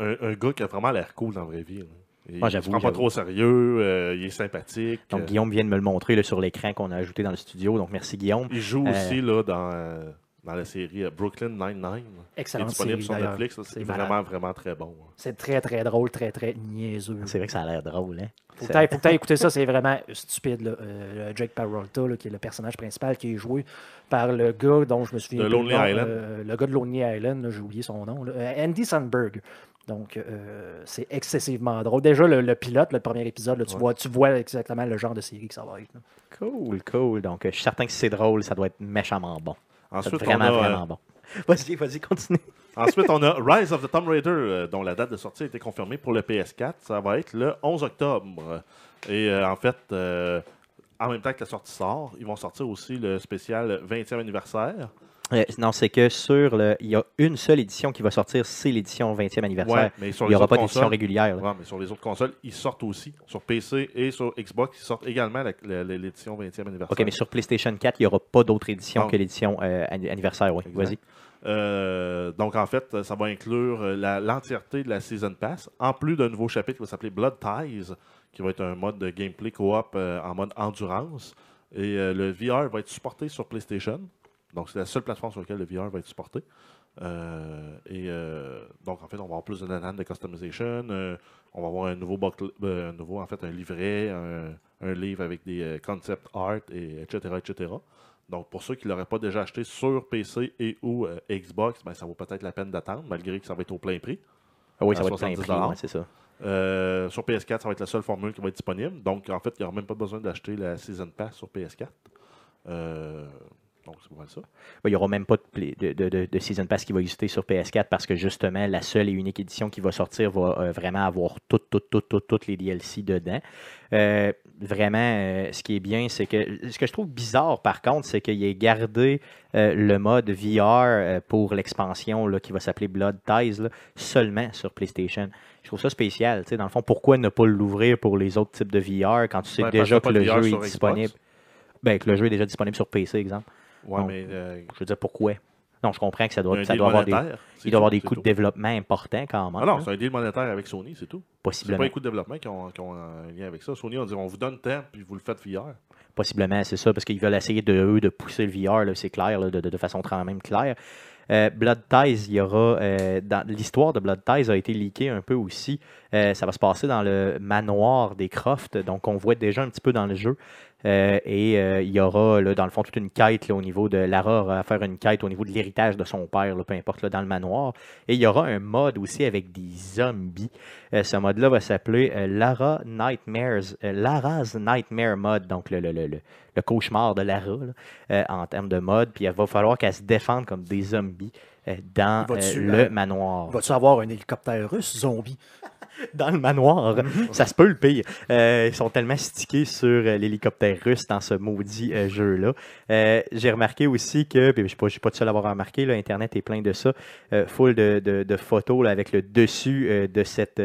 un- un gars qui a vraiment l'air cool dans la vraie vie. Il ne se prend pas trop au sérieux, euh, il est sympathique.
Donc, Guillaume vient de me le montrer là, sur l'écran qu'on a ajouté dans le studio. Donc, merci, Guillaume.
Il joue
Euh,
aussi là, dans, euh, dans la série euh, Brooklyn Nine-Nine. qui est disponible
série,
sur. Netflix.
C'est
vraiment, vraiment très bon. hein.
C'est très, très drôle, très, très niaiseux.
C'est vrai que ça a l'air drôle. Hein?
Faut écouter ça, c'est vraiment stupide. là. Euh, Jake Peralta, là, qui est le personnage principal, qui est joué par le gars dont je me souviens
De
plus le
Lonely
nom,
Island.
euh, le gars de Lonely Island, j'ai oublié son nom. là. Andy Sandberg. Donc, euh, c'est excessivement drôle. Déjà, le, le pilote, le premier épisode, là, tu,
Ouais.
vois, tu vois exactement le genre de série que ça va être. là.
Cool, cool. Donc, je suis certain que si c'est drôle, ça doit être méchamment bon.
Ensuite,
être
on
vraiment,
a, euh,
vraiment bon.
Vas-y, vas-y, continue.
Ensuite, on a Rise of the Tomb Raider, euh, dont la date de sortie a été confirmée pour le PS4. Ça va être le 11 octobre. Et euh, en fait, euh, en même temps que la sortie sort, ils vont sortir aussi le spécial 20e anniversaire.
Euh, non, c'est que sur le. Il y a une seule édition qui va sortir, c'est l'édition 20e anniversaire.
mais sur
il n'y aura pas d'édition régulière.
Ouais, mais sur les autres consoles, ils sortent aussi. Sur PC et sur Xbox, ils sortent également l'édition 20e anniversaire.
OK, mais sur PlayStation 4, il n'y aura pas d'autre édition
Non.
que l'édition euh, anni- anniversaire. Oui, vas-y.
Euh, donc, en fait, ça va inclure l'entièreté de la Season Pass, en plus d'un nouveau chapitre qui va s'appeler Blood Ties, qui va être un mode de gameplay coop en mode endurance. Et le VR va être supporté sur PlayStation. Donc, c'est la seule plateforme sur laquelle le VR va être supporté. Euh, et euh, donc, en fait, on va avoir plus de nanan de customization. euh, on va avoir un nouveau, un nouveau en fait, un livret, un, un livre avec des concept art, et, etc., etc. Donc, pour ceux qui ne l'auraient pas déjà acheté sur PC et ou Xbox, ben, ça vaut peut-être la peine d'attendre, malgré que ça va être au plein prix.
Ah oui, ça va être plein
70
prix, ouais, c'est ça.
Sur PS4, ça va être la seule formule qui va être disponible. Donc, en fait, il n'y aura même pas besoin d'acheter la Season Pass sur PS4. Donc, c'est pas ça.
Ben, Il n'y aura même pas de, de, de- Season Pass qui va exister sur PS4 parce que justement, la seule et unique édition qui va sortir va euh, vraiment avoir toutes, toutes, toutes, toutes, toutes les DLC dedans. Euh, vraiment, euh, ce qui est bien, c'est que ce que je trouve bizarre par contre, c'est qu'il ait gardé le mode VR pour l'expansion qui va s'appeler Blood Ties là, seulement sur PlayStation. Je trouve ça spécial. Dans le fond, pourquoi ne pas l'ouvrir pour les autres types de VR quand tu sais
Ben,
déjà que
pas
le jeu est disponible? Ben, que le jeu est déjà disponible sur PC, exemple.
Ouais,
Non.
mais euh,
Je veux dire, pourquoi? Non, je comprends que ça doit, ça doit avoir des, il doit avoir des coûts
tout.
de développement importants quand même.
Ah non, c'est un deal monétaire avec Sony, c'est tout. C'est pas
possiblement.
les coûts de développement qui ont, qui ont un lien avec ça. Sony, on dit on vous donne temps, puis vous le faites VR.
Possiblement, c'est ça, parce qu'ils veulent essayer de, eux, de pousser le VR, c'est clair, là, de, de- de façon quand même claire. Euh, Blood Ties, il y aura. euh, l'histoire de Blood Ties a été leakée un peu aussi. Euh, ça va se passer dans le manoir des Croft, donc on voit déjà un petit peu dans le jeu. Euh, et euh, il y aura, là, dans le fond, toute une quête là, au niveau de. Lara à faire une quête au niveau de l'héritage de son père, peu importe, dans le manoir. Et il y aura un mode aussi avec des zombies. Euh, ce mode-là va s'appeler Lara Nightmares, Lara's Nightmare Mode, donc le, le, le, le- cauchemar de Lara en termes de mode. Puis il va falloir qu'elle se défende comme des zombies dans
Il va-tu,
euh,
euh,
le manoir.
Vas-tu avoir un hélicoptère russe zombie?
Dans le manoir, ça se peut le pire. Euh, ils sont tellement stickés sur euh, l'hélicoptère russe dans ce maudit euh, jeu-là. Euh, J'ai remarqué aussi que, puis je ne suis pas, le seul à avoir remarqué, là, Internet est plein de ça, euh, full de, de- de photos là, avec le dessus euh, de cette.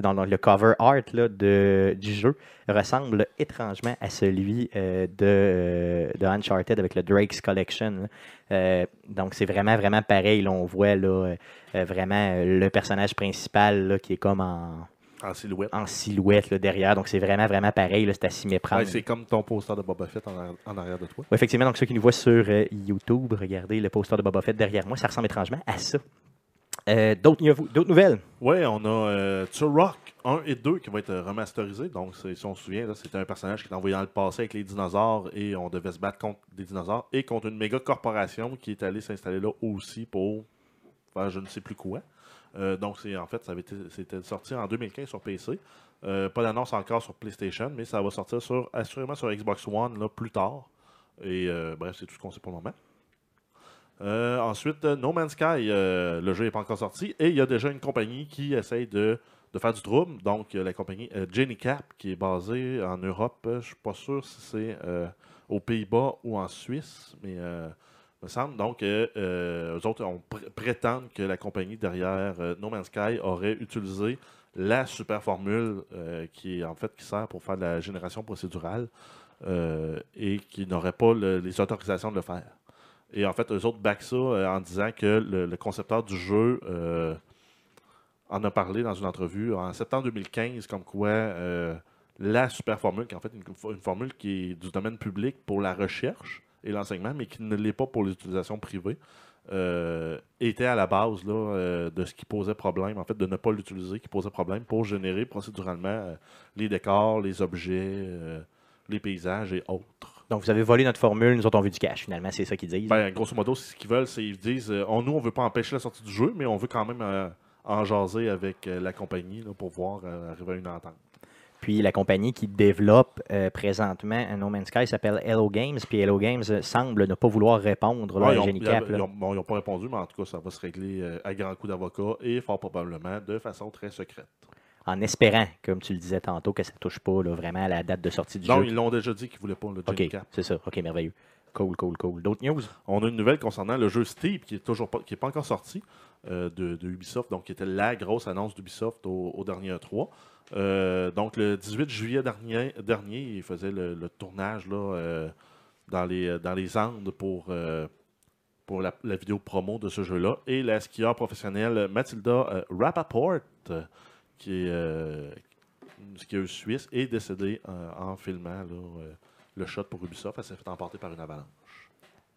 Dans le cover art là, de, du jeu ressemble étrangement à celui euh, de, euh, de Uncharted avec le Drake's Collection. Euh, donc c'est vraiment, vraiment pareil. Là, on voit là, euh, vraiment le personnage principal là, qui est comme en,
En silhouette.
en silhouette là, derrière. Donc c'est vraiment, vraiment pareil. C'est à s'y méprendre.
Ouais, c'est comme ton poster de Boba Fett en, en arrière de toi.
Ouais, effectivement, donc ceux qui nous voient sur YouTube, regardez le poster de Boba Fett derrière moi, ça ressemble étrangement à ça. Euh, D'autres nouvelles?
Oui, on a euh, Turok 1 et 2 qui va être remasterisé. Donc, si on se souvient, c'était un personnage qui est envoyé dans le passé avec les dinosaures et on devait se battre contre des dinosaures et contre une méga corporation qui est allée s'installer là aussi pour faire je ne sais plus quoi. Euh, donc, c'est en fait, ça avait été, c'était sorti en 2015 sur PC. Euh, pas d'annonce encore sur PlayStation, mais ça va sortir sur, assurément sur Xbox One là, plus tard. Et euh, bref, c'est tout ce qu'on sait pour le moment. Euh, ensuite, euh, No Man's Sky, euh, le jeu n'est pas encore sorti et il y a déjà une compagnie qui essaye de, faire du trouble. Donc, la compagnie euh, Jenny Cap, qui est basée en Europe. Je ne suis pas sûr si c'est aux Pays-Bas ou en Suisse, mais me semble. Donc, eux autres on pr- prétendent que la compagnie derrière No Man's Sky aurait utilisé la super formule qui en fait qui sert pour faire de la génération procédurale et qui n'aurait pas le- les autorisations de le faire. Et en fait, eux autres backent ça euh, en disant que le, concepteur du jeu euh, en a parlé dans une entrevue en septembre 2015, comme quoi euh, la super formule, qui est en fait une, une formule qui est du domaine public pour la recherche et l'enseignement, mais qui ne l'est pas pour l'utilisation privée, euh, était à la base là, de ce qui posait problème, en fait, de ne pas l'utiliser, qui posait problème pour générer procéduralement les décors, les objets, les paysages et autres.
Donc vous avez volé notre formule, nous autres on veut du cash finalement, c'est ça qu'ils disent.
Ben, grosso modo, ce qu'ils veulent, c'est ils disent euh, on, nous, on veut pas empêcher la sortie du jeu, mais on veut quand même euh, en jaser avec euh, la compagnie là, pour voir euh, arriver à une entente.
Puis la compagnie qui développe présentement un No Man's Sky s'appelle Hello Games. Puis Hello Games semble ne pas vouloir répondre là,
Ouais,
à
ont- ils bon, n'ont pas répondu, mais en tout cas, ça va se régler à grand coup d'avocat et fort probablement de façon très secrète.
En espérant, comme tu le disais tantôt, que ça ne touche pas là, vraiment à la date de sortie du
Non,
jeu.
ils l'ont déjà dit qu'ils ne voulaient pas le Jenny
OK, c'est ça. OK, merveilleux. Cool, cool, cool. D'autres news?
On a une nouvelle concernant le jeu Steep qui est toujours pas, qui est pas encore sorti euh, de, de Ubisoft, donc qui était la grosse annonce d'Ubisoft au, au dernier E3. Euh, donc le 18 juillet dernier, dernier il faisait le, le tournage là, euh, dans, les, dans les Andes pour, pour la, la vidéo promo de ce jeu-là. Et la skieur professionnelle Mathilda Rappaport, qui est euh, skieuse suisse, est décédée euh, en filmant là, euh, le shot pour Ubisoft. Elle s'est fait emporter par une avalanche.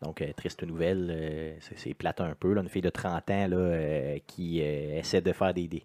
Donc, euh, triste nouvelle. euh, c'est plate un peu. Là, une fille de 30 ans là, euh, qui essaie de faire des. des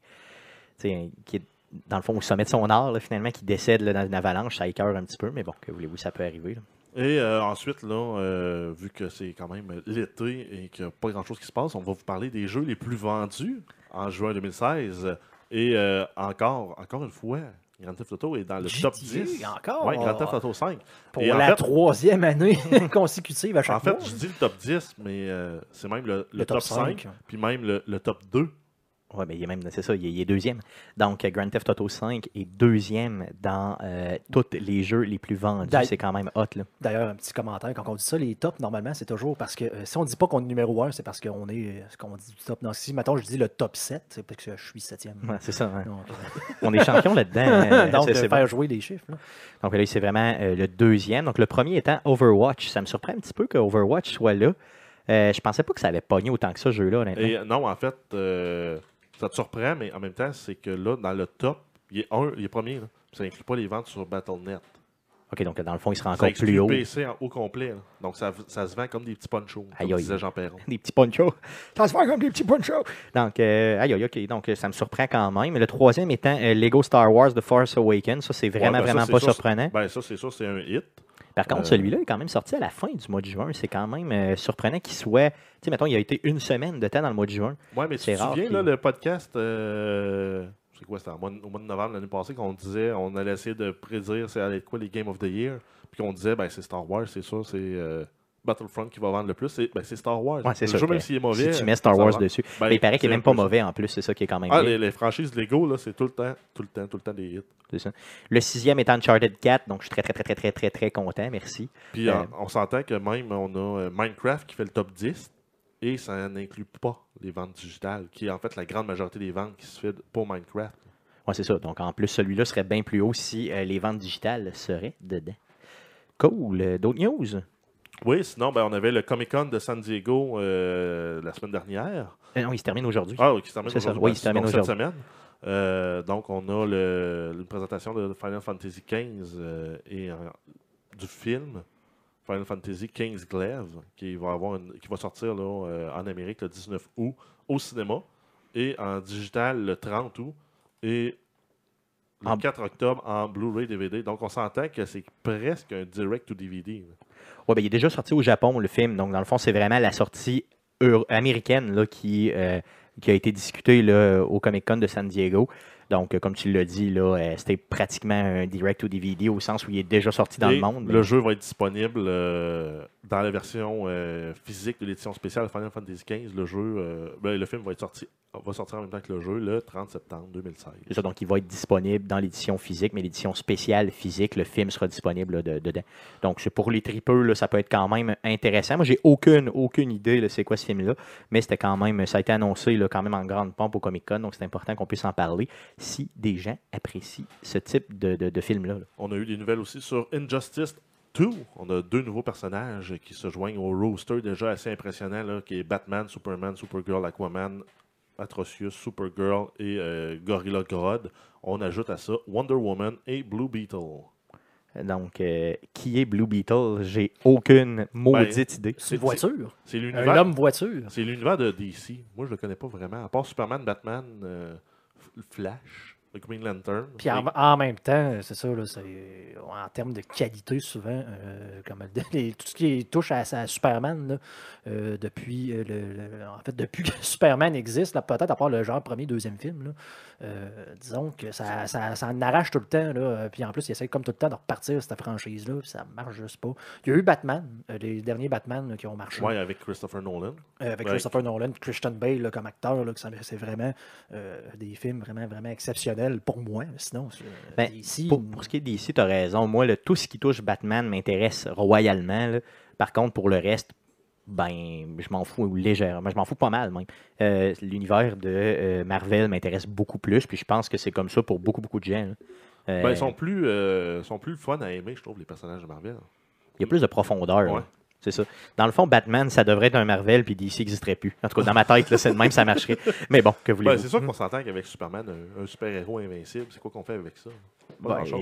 qui est dans le fond au sommet de son art, là, finalement, qui décède dans une avalanche. Ça écœure un petit peu, mais bon, que voulez-vous, ça peut arriver. là.
Et ensuite, là, vu que c'est quand même l'été et qu'il n'y a pas grand-chose qui se passe, on va vous parler des jeux les plus vendus en juin 2016. Et euh, encore, encore une fois, Grand Theft Auto est dans le top
GTA
10.
encore?
Oui, Grand Theft Auto 5.
Pour
Et en
la
fait-
troisième année consécutive à chaque
En fait,
mois.
je dis le top 10, mais euh, c'est même le, le
Le
top,
top
5,
5.
puis même le, le top 2.
Ouais, mais il est même, c'est ça, il est, il est deuxième. Donc, Grand Theft Auto 5 est deuxième dans euh, tous les jeux les plus vendus. C'est quand même hot, là.
D'ailleurs, un petit commentaire, quand on dit ça, les tops, normalement, c'est toujours parce que euh, si on dit pas qu'on est numéro 1, c'est parce qu'on est, euh, ce qu'on dit du top. Non, si, maintenant je dis le top 7, c'est parce que je suis septième.
Ouais, c'est ça. hein.
Donc,
On est champion là-dedans. hein.
donc,
C'est- bon.
faire jouer les chiffres. là.
Donc là, c'est vraiment euh, le deuxième. Donc le premier étant Overwatch. Ça me surprend un petit peu que Overwatch soit là. Euh, je pensais pas que ça avait pogné autant que ça, ce jeu-là, honnêtement.
Et non, en fait, euh, ça te surprend, mais en même temps, c'est que là, dans le top, il est, un, il est premier. là. Ça inclut pas les ventes sur Battle.net.
OK, donc dans le fond, il sera encore plus
le
haut.
PC en haut complet. là. Donc, ça, ça se vend comme des petits ponchos,
Aïe,
comme
aïe.
disait Jean Perron.
Des petits ponchos. Ça se fait comme des petits ponchos. Donc, euh, aïe, aïe, OK. Donc, ça me surprend quand même. Le troisième étant euh, Lego Star Wars The Force Awakens. Ça, c'est vraiment,
Ouais, ben ça,
vraiment pas
sûr,
surprenant.
Ben, ça, c'est sûr, c'est un hit.
Par contre,
euh,
celui-là est quand même sorti à la fin du mois de juin. C'est quand même euh, surprenant qu'il soit. Tu sais, mettons, il a été une semaine de temps dans le mois de juin.
Ouais, mais tu
C'est
te
rare
souviens, là, le podcast, euh, c'est quoi, c'était au mois de novembre l'année passée, qu'on disait, on allait essayer de prédire c'est allait être quoi les Game of the Year, puis qu'on disait, ben, c'est Star Wars, c'est sûr, c'est Battlefront qui va vendre le plus, c'est ben, Star Wars.
Ouais, c'est
le
sûr
jeu, même s'il est mauvais.
si tu mets Star Wars dessus.
Ben,
Mais il paraît qu'il n'est même pas mauvais en plus. C'est ça qui est quand même
Ah, les, les franchises Lego, là, c'est tout le temps, tout le temps, tout le temps des hits.
C'est ça. Le sixième est Uncharted 4, donc je suis très, très, très, très, très, très, très content. Merci.
Puis
Euh,
on, on s'entend que même on a euh, Minecraft qui fait le top 10 et ça n'inclut pas les ventes digitales, qui est en fait la grande majorité des ventes qui se fait pour Minecraft.
Ouais, c'est ça. Donc, en plus, celui-là serait bien plus haut si euh, les ventes digitales seraient dedans. Cool. Euh, D'autres news?
Oui, sinon, ben, on avait le Comic Con de San Diego euh, la semaine dernière.
Euh, non, il se termine aujourd'hui.
Ah, oui, qui se termine aujourd'hui.
oui,
Ben,
il se termine
donc, cette semaine. Euh, donc, on a le- une présentation de Final Fantasy XV et du film Final Fantasy XV Glaive qui va, avoir une- qui va sortir là, en Amérique le 19 août au cinéma et en digital le 30 août et le
En-
4 octobre en Blu-ray DVD. Donc, on s'entend que c'est presque un direct to DVD. là.
Ben, il est déjà sorti au Japon, le film. Donc, dans le fond, c'est vraiment la sortie américaine là, qui, euh, qui a été discutée au Comic Con de San Diego. Donc, euh, comme tu l'as dit, là, euh, c'était pratiquement un direct to DVD au sens où il est déjà sorti dans
Et
le monde.
Le jeu va être disponible euh, dans la version euh, physique de l'édition spéciale Final Fantasy XV. Le jeu, euh, ben, le film va être sorti, va sortir en même temps que le jeu le 30 septembre 2016.
C'est ça, donc il va être disponible dans l'édition physique, mais l'édition spéciale physique, le film sera disponible là, de- dedans. Donc c'est pour les tripeux, là, ça peut être quand même intéressant. Moi, j'ai aucune, aucune idée de c'est quoi ce film-là, mais c'était quand même, ça a été annoncé là, quand même en grande pompe au Comic Con, donc c'est important qu'on puisse en parler si des gens apprécient ce type de, de- de film-là. là.
On a eu des nouvelles aussi sur Injustice 2. On a deux nouveaux personnages qui se joignent au roster déjà assez impressionnant, là, qui est Batman, Superman, Supergirl, Aquaman, Atrocious, Supergirl et euh, Gorilla Grodd. On ajoute à ça Wonder Woman et Blue Beetle.
Donc, euh, qui est Blue Beetle? J'ai aucune maudite idée.
C'est une voiture.
C'est
Un
l'univers
homme voiture.
C'est l'univers de DC. Moi, je le connais pas vraiment. À part Superman, Batman, euh, Flash. le Green Lantern.
Puis en, même temps, c'est ça, là, c'est, en termes de qualité, souvent, euh, comme le- les- tout ce qui touche à, à Superman, là, euh, depuis, euh, le, le- en fait, depuis que Superman existe, là, peut-être à part le genre premier, deuxième film, là, euh, disons que ça, ça, ça en arrache tout le temps. Là, euh, puis en plus, il essaie comme tout le temps de repartir cette franchise-là, ça marche juste pas. Il y a eu Batman, euh, les derniers Batman là, qui ont marché.
Ouais, avec Christopher Nolan.
Euh, avec
Ouais.
Christopher Nolan, Christian Bale là, comme acteur, là, c'est vraiment euh, des films vraiment, vraiment exceptionnels pour moi. Sinon,
Ben,
DC,
Pour, pour ce qui est d'ici, tu as raison. Moi, le, tout ce qui touche Batman m'intéresse royalement. là. Par contre, pour le reste, ben, je m'en fous légèrement. Je m'en fous pas mal même. Euh, L'univers de euh, Marvel m'intéresse beaucoup plus. Puis je pense que c'est comme ça pour beaucoup, beaucoup de gens. là. Euh,
Ben, ils sont plus, euh, sont plus fun à aimer, je trouve, les personnages de Marvel.
Il y a plus de profondeur.
Ouais.
C'est ça. Dans le fond, Batman, ça devrait être un Marvel, puis DC n'existerait plus. En tout cas, dans ma tête, c'est même, ça marcherait. Mais bon, que
Ben,
voulez-vous?
c'est sûr qu'on s'entend qu'avec Superman, un, un super-héros invincible, c'est quoi qu'on fait avec ça?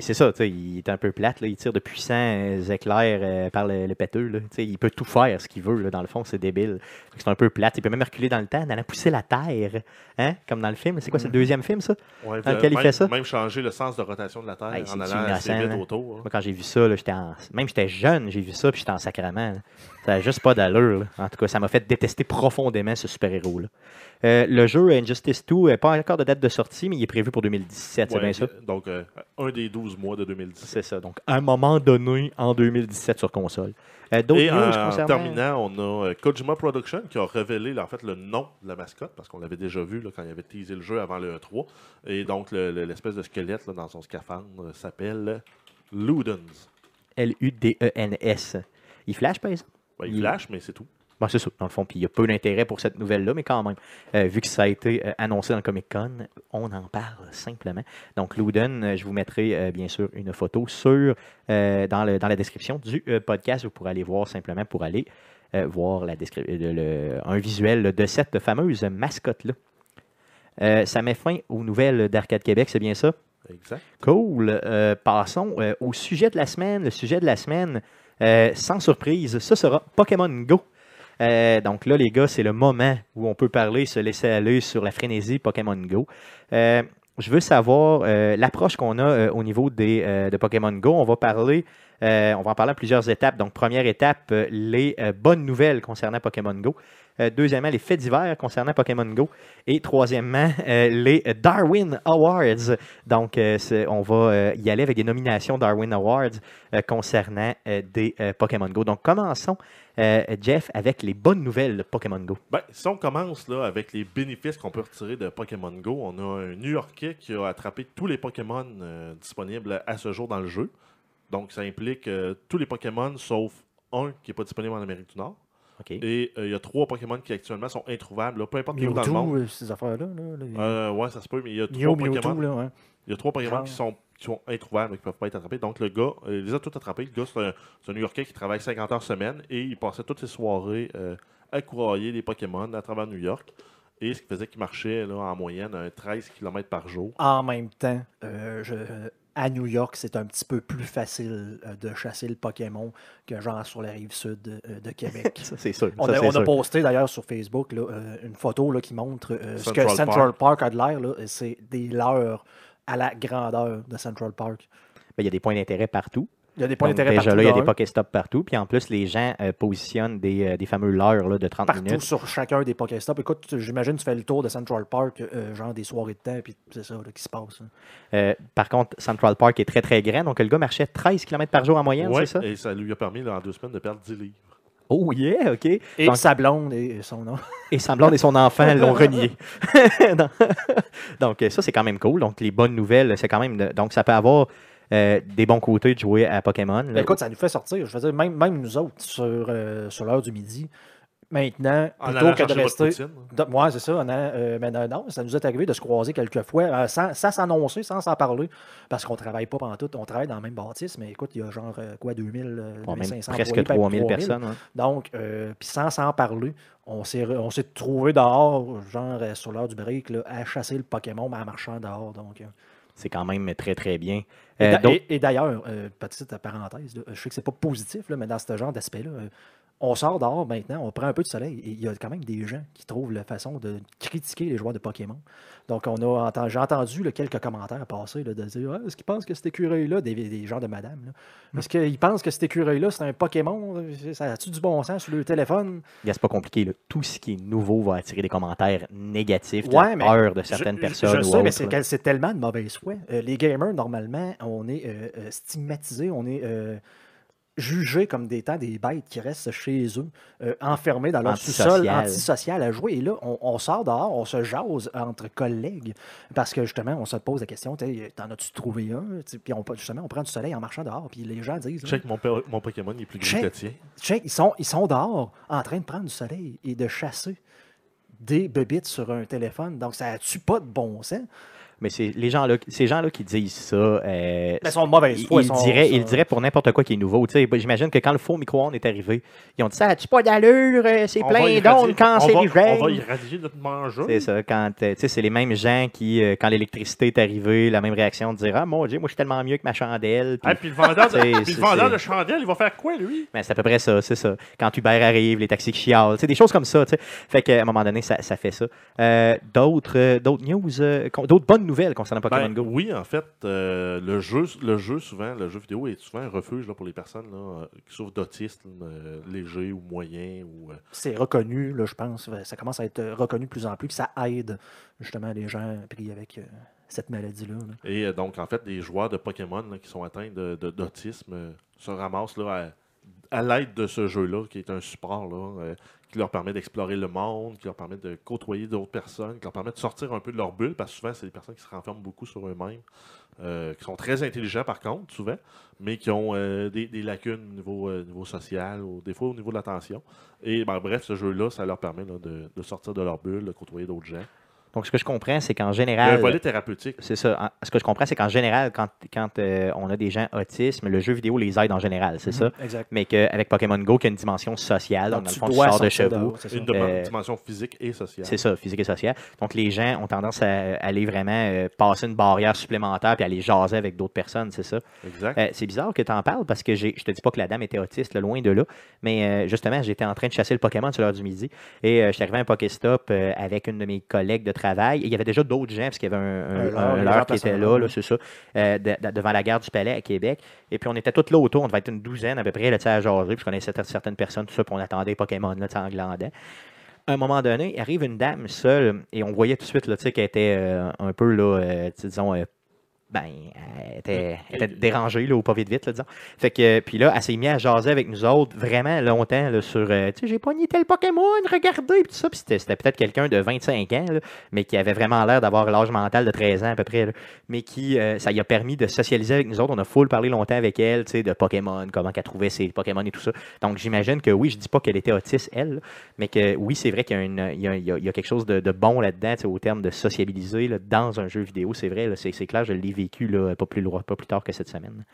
C'est ça, tu sais, il est un peu plate, là, il tire de puissants euh, éclairs euh, par le, le péteux. Là, Tu sais, il peut tout faire ce qu'il veut, là, dans le fond, c'est débile. C'est un peu plate. Il peut même reculer dans le temps, en allant pousser la terre, hein, comme dans le film. C'est quoi, c'est le deuxième film, ça?
Ouais,
dans
euh,
lequel il
même,
fait ça?
Même changer le sens de rotation de la Terre
Hey,
en allant assez
innocent,
vite
là?
autour. hein.
Moi, quand j'ai vu ça, là, j'étais en- même j'étais jeune, j'ai vu ça, puis j'étais en sacrement. Ça n'a juste pas d'allure. En tout cas, ça m'a fait détester profondément ce super-héros-là. Euh, le jeu Injustice 2 n'a pas encore de date de sortie, mais il est prévu pour 2017, c'est bien ça?
Donc, euh, un des 12 mois de 2017.
C'est ça. Donc, à un moment donné, en 2017 sur console. Euh, D'autres
Et en,
concernant...
terminant, on a Kojima Production qui a révélé en fait, le nom de la mascotte, parce qu'on l'avait déjà vu là, quand il avait teasé le jeu avant le E3. Et donc, le- le- l'espèce de squelette là, dans son scaphandre s'appelle Ludens.
L-U-D-E-N-S. Il flash, par exemple?
Ben, il
Il-
flash, mais c'est tout.
Bon, c'est ça, dans le fond. Puis il y a peu d'intérêt pour cette nouvelle-là, mais quand même, euh, vu que ça a été euh, annoncé dans le Comic Con, on en parle simplement. Donc, Luden, euh, je vous mettrai bien sûr une photo sur, dans, le, dans la description du podcast. Vous pourrez aller voir simplement pour aller voir la descri- le- le- un visuel de cette fameuse mascotte-là. Ça met fin aux nouvelles d'Arcade Québec, c'est bien ça?
Exact.
Cool. Passons au sujet de la semaine. Le sujet de la semaine, euh, sans surprise, ce sera Pokémon Go. Euh, donc là, les gars, c'est le moment où on peut parler, se laisser aller sur la frénésie Pokémon Go. Euh, je veux savoir l'approche qu'on a au niveau de Pokémon Go. On va parler, on va en parler en plusieurs étapes. Donc, première étape, les bonnes nouvelles concernant Pokémon Go. Euh, deuxièmement, les faits divers concernant Pokémon Go. Et troisièmement, euh, les Darwin Awards. Donc, euh, on va y aller avec des nominations Darwin Awards concernant des Pokémon Go. Donc, commençons, Jeff, avec les bonnes nouvelles de Pokémon Go.
Ben, si on commence avec les bénéfices qu'on peut retirer de Pokémon Go, on a un New-Yorkais qui a attrapé tous les Pokémon disponibles à ce jour dans le jeu. Donc, ça implique tous les Pokémon sauf un qui n'est pas disponible en Amérique du Nord. Et euh, il y a trois Pokémon qui actuellement sont introuvables, là, peu importe où dans le monde.
Mewtwo, euh, ces affaires-là. Là, les-
Euh, ouais, ça se peut, mais il y a trois
Mewtwo,
Pokémon,
ouais.
il y a trois Pokémon qui, sont, qui sont introuvables et qui ne peuvent pas être attrapés. Donc, le gars, euh, il les a tous attrapés. Le gars, c'est un, New-Yorkais qui travaille 50 heures semaine et il passait toutes ses soirées euh, à courailler des Pokémon à travers New York. Et ce qui faisait qu'il marchait là, en moyenne un 13 km par jour.
En même temps, euh, je- à New York, c'est un petit peu plus facile euh, de chasser le Pokémon que genre sur la rive sud euh, de Québec.
Ça, c'est sûr.
On,
Ça,
a, on a posté d'ailleurs sur Facebook là, euh, une photo là, qui montre euh, ce que
Central
Park, a de l'air. C'est des leurres à la grandeur de Central Park.
Ben, Il y a des points d'intérêt partout.
Il y a des points d'intérêt
déjà
partout.
là, il y a
de
des. Pokéstops partout. Puis en plus, les gens euh, positionnent des, euh, des fameux leurres là, de 30
partout
minutes.
sur chacun des Pokéstops. Écoute, j'imagine que tu fais le tour de Central Park, euh, genre des soirées de temps, puis c'est ça là, qui se passe. hein.
Euh, par contre, Central Park est très très grand. Donc le gars marchait 13 km par jour en moyenne,
Ouais,
c'est ça?
et ça lui a permis là, en deux semaines de perdre 10 livres.
Oh yeah, OK.
Et
Donc-
sa blonde et son nom.
Et Semblant et son enfant l'ont renié. Donc, ça, c'est quand même cool. Donc, les bonnes nouvelles, c'est quand même. de- Donc, ça peut avoir euh, des bons côtés de jouer à Pokémon. là.
Ben, écoute, ça nous fait sortir. Je veux dire, même, même nous autres, sur, euh, sur l'heure du midi, maintenant,
En
plutôt que de rester. de- ouais, c'est ça. on a- euh, mais non, non, ça nous est arrivé de se croiser quelques fois euh, sans sans s'annoncer, sans s'en parler, parce qu'on travaille pas pendant tout. On travaille dans le même bâtisse, mais écoute, il y a genre quoi, 2000, euh,
Bon, même
2500
presque
employés, peut-être
3000
3000.
personnes. hein.
Donc, euh, puis sans s'en parler, on s'est re- on s'est trouvé dehors, genre sur l'heure du break, là, à chasser le Pokémon, mais en marchant dehors. Donc.
C'est quand même très, très bien.
Et
Euh,
et, d'ailleurs, euh, petite parenthèse, je sais que c'est pas positif, là, mais dans ce genre d'aspect-là, euh, On sort dehors maintenant, on prend un peu de soleil et il y a quand même des gens qui trouvent la façon de critiquer les joueurs de Pokémon. Donc, on a entendu, j'ai entendu là, quelques commentaires passer là, de dire Ah, est-ce qu'ils pensent que cet écureuil-là, des, des gens de madame, là, est-ce qu'ils pensent que cet écureuil-là, c'est un Pokémon Ça a-tu du bon sens sur le téléphone?
Gars, C'est pas compliqué. là. Tout ce qui est nouveau va attirer des commentaires négatifs, de
Ouais,
peur de certaines
Je-
personnes.
Je
ou
sais, mais c'est, tellement de mauvaise foi. Euh, les gamers, normalement, on est euh, euh, stigmatisés, on est euh, jugés comme des temps des bêtes qui restent chez eux, euh, enfermés dans leur sous-sol, antisocial à jouer. Et là, on, on sort dehors, on se jase entre collègues parce que justement, on se pose la question T'en as-tu trouvé un Puis on, justement, on prend du soleil en marchant dehors. Puis les gens disent
Check mon, mon Pokémon, il est plus
Check.
que le tien.
Check, ils sont, ils sont dehors en train de prendre du soleil et de chasser des bébites sur un téléphone. Donc, ça n'a-tu pas de bon sens?
Mais c'est les gens là, ces gens-là qui disent ça, euh,
Mais ils sont de mauvaise
ils, ils diraient,
sont-
ils diraient pour n'importe quoi qui est nouveau. Tu sais, ben, J'imagine que quand le faux micro-ondes est arrivé, ils ont dit ça, a-tu pas d'allure, euh, c'est plein d'ondes
On va, on
cancérigènes.
va irradier notre mangeur.
C'est ça, quand euh, tu sais, c'est les mêmes gens qui, euh, quand l'électricité est arrivée, la même réaction de dire Ah mon Dieu, moi je suis tellement mieux que ma chandelle. Puis-
Ah, puis le vendeur, de, puis le vendeur de chandelle, il va faire quoi, lui?
Ben, c'est à peu près ça, c'est ça. Quand Uber arrive, les taxis qui chialent, tu sais, des choses comme ça. tu sais. Fait qu'à un moment donné, ça, ça fait ça. Euh, d'autres, euh, d'autres news, euh, d'autres bonnes nouvelles concernant Pokémon
Ben,
Go.
Oui, en fait, euh, le, jeu, le jeu, souvent, le jeu vidéo est souvent un refuge là, pour les personnes là, euh, qui souffrent d'autisme euh, léger ou moyen. Ou, euh,
C'est reconnu, là, je pense. Ça commence à être reconnu de plus en plus que ça aide justement les gens pris avec euh, cette maladie-là. là.
et euh, donc, en fait, des joueurs de Pokémon là, qui sont atteints de- de- d'autisme euh, se ramassent là, à, à l'aide de ce jeu-là, qui est un support là, euh, qui leur permet d'explorer le monde, qui leur permet de côtoyer d'autres personnes, qui leur permet de sortir un peu de leur bulle, parce que souvent, c'est des personnes qui se renferment beaucoup sur eux-mêmes, euh, qui sont très intelligents par contre, souvent, mais qui ont euh, des, lacunes au niveau, euh, niveau social, ou des fois au niveau de l'attention. Et ben, bref, ce jeu-là, ça leur permet là, de sortir de leur bulle, de côtoyer d'autres gens.
Donc, ce que je comprends, c'est qu'en général.
volet thérapeutique.
C'est ça. Ce que je comprends, c'est qu'en général, quand, quand euh, on a des gens autismes, le jeu vidéo les aide en général, c'est ça?
Exact.
Mais qu'avec Pokémon Go, qui a une dimension sociale, donc,
Donc,
dans le
tu
fond, tu
dois
sors de chez vous.
Une
Euh,
dimension physique et sociale.
C'est ça, physique et social. Donc, les gens ont tendance à aller vraiment euh, passer une barrière supplémentaire puis aller jaser avec d'autres personnes, c'est ça?
Exact.
Euh, c'est bizarre que tu en parles parce que j'ai- je te dis pas que la dame était autiste, là, loin de là, mais euh, justement, j'étais en train de chasser le Pokémon sur l'heure du midi et euh, je suis arrivé à un Pokéstop euh, avec une de mes collègues de travail. Et il y avait déjà d'autres gens parce qu'il y avait un, un-
Un
un
leurre,
qui était là, là, c'est ça, euh, de- de- devant la gare du Palais à Québec. Et puis on était tous là autour, on devait être une douzaine à peu près là, à jaser, puis je connaissais certaines personnes, tout ça, puis on attendait Pokémon là, en glandant à un moment donné, arrive une dame seule et on voyait tout de suite là, tu sais, qu'elle était euh, un peu, là, euh, disons, ben, elle était, elle était dérangée, là, ou pas vite vite, là, disons. Fait que, puis là, elle s'est mise à jaser avec nous autres vraiment longtemps là, sur, euh, tu sais, j'ai pogné tel Pokémon, regardez, puis tout ça. Puis c'était, peut-être quelqu'un de 25 ans, là, mais qui avait vraiment l'air d'avoir l'âge mental de 13 ans à peu près, là, mais qui, euh, ça y a permis de socialiser avec nous autres. On a full parlé longtemps avec elle, tu sais, de Pokémon, comment qu'elle trouvait ses Pokémon et tout ça. Donc, j'imagine que oui, je dis pas qu'elle était autiste, elle, là, mais que oui, c'est vrai qu'il y a, une- il y a- il y a- il y a quelque chose de, de bon là-dedans, tu sais, au terme de sociabiliser là, dans un jeu vidéo. C'est vrai, c'est clair, je l'ai vécu là, pas, plus loin, pas plus tard que cette semaine.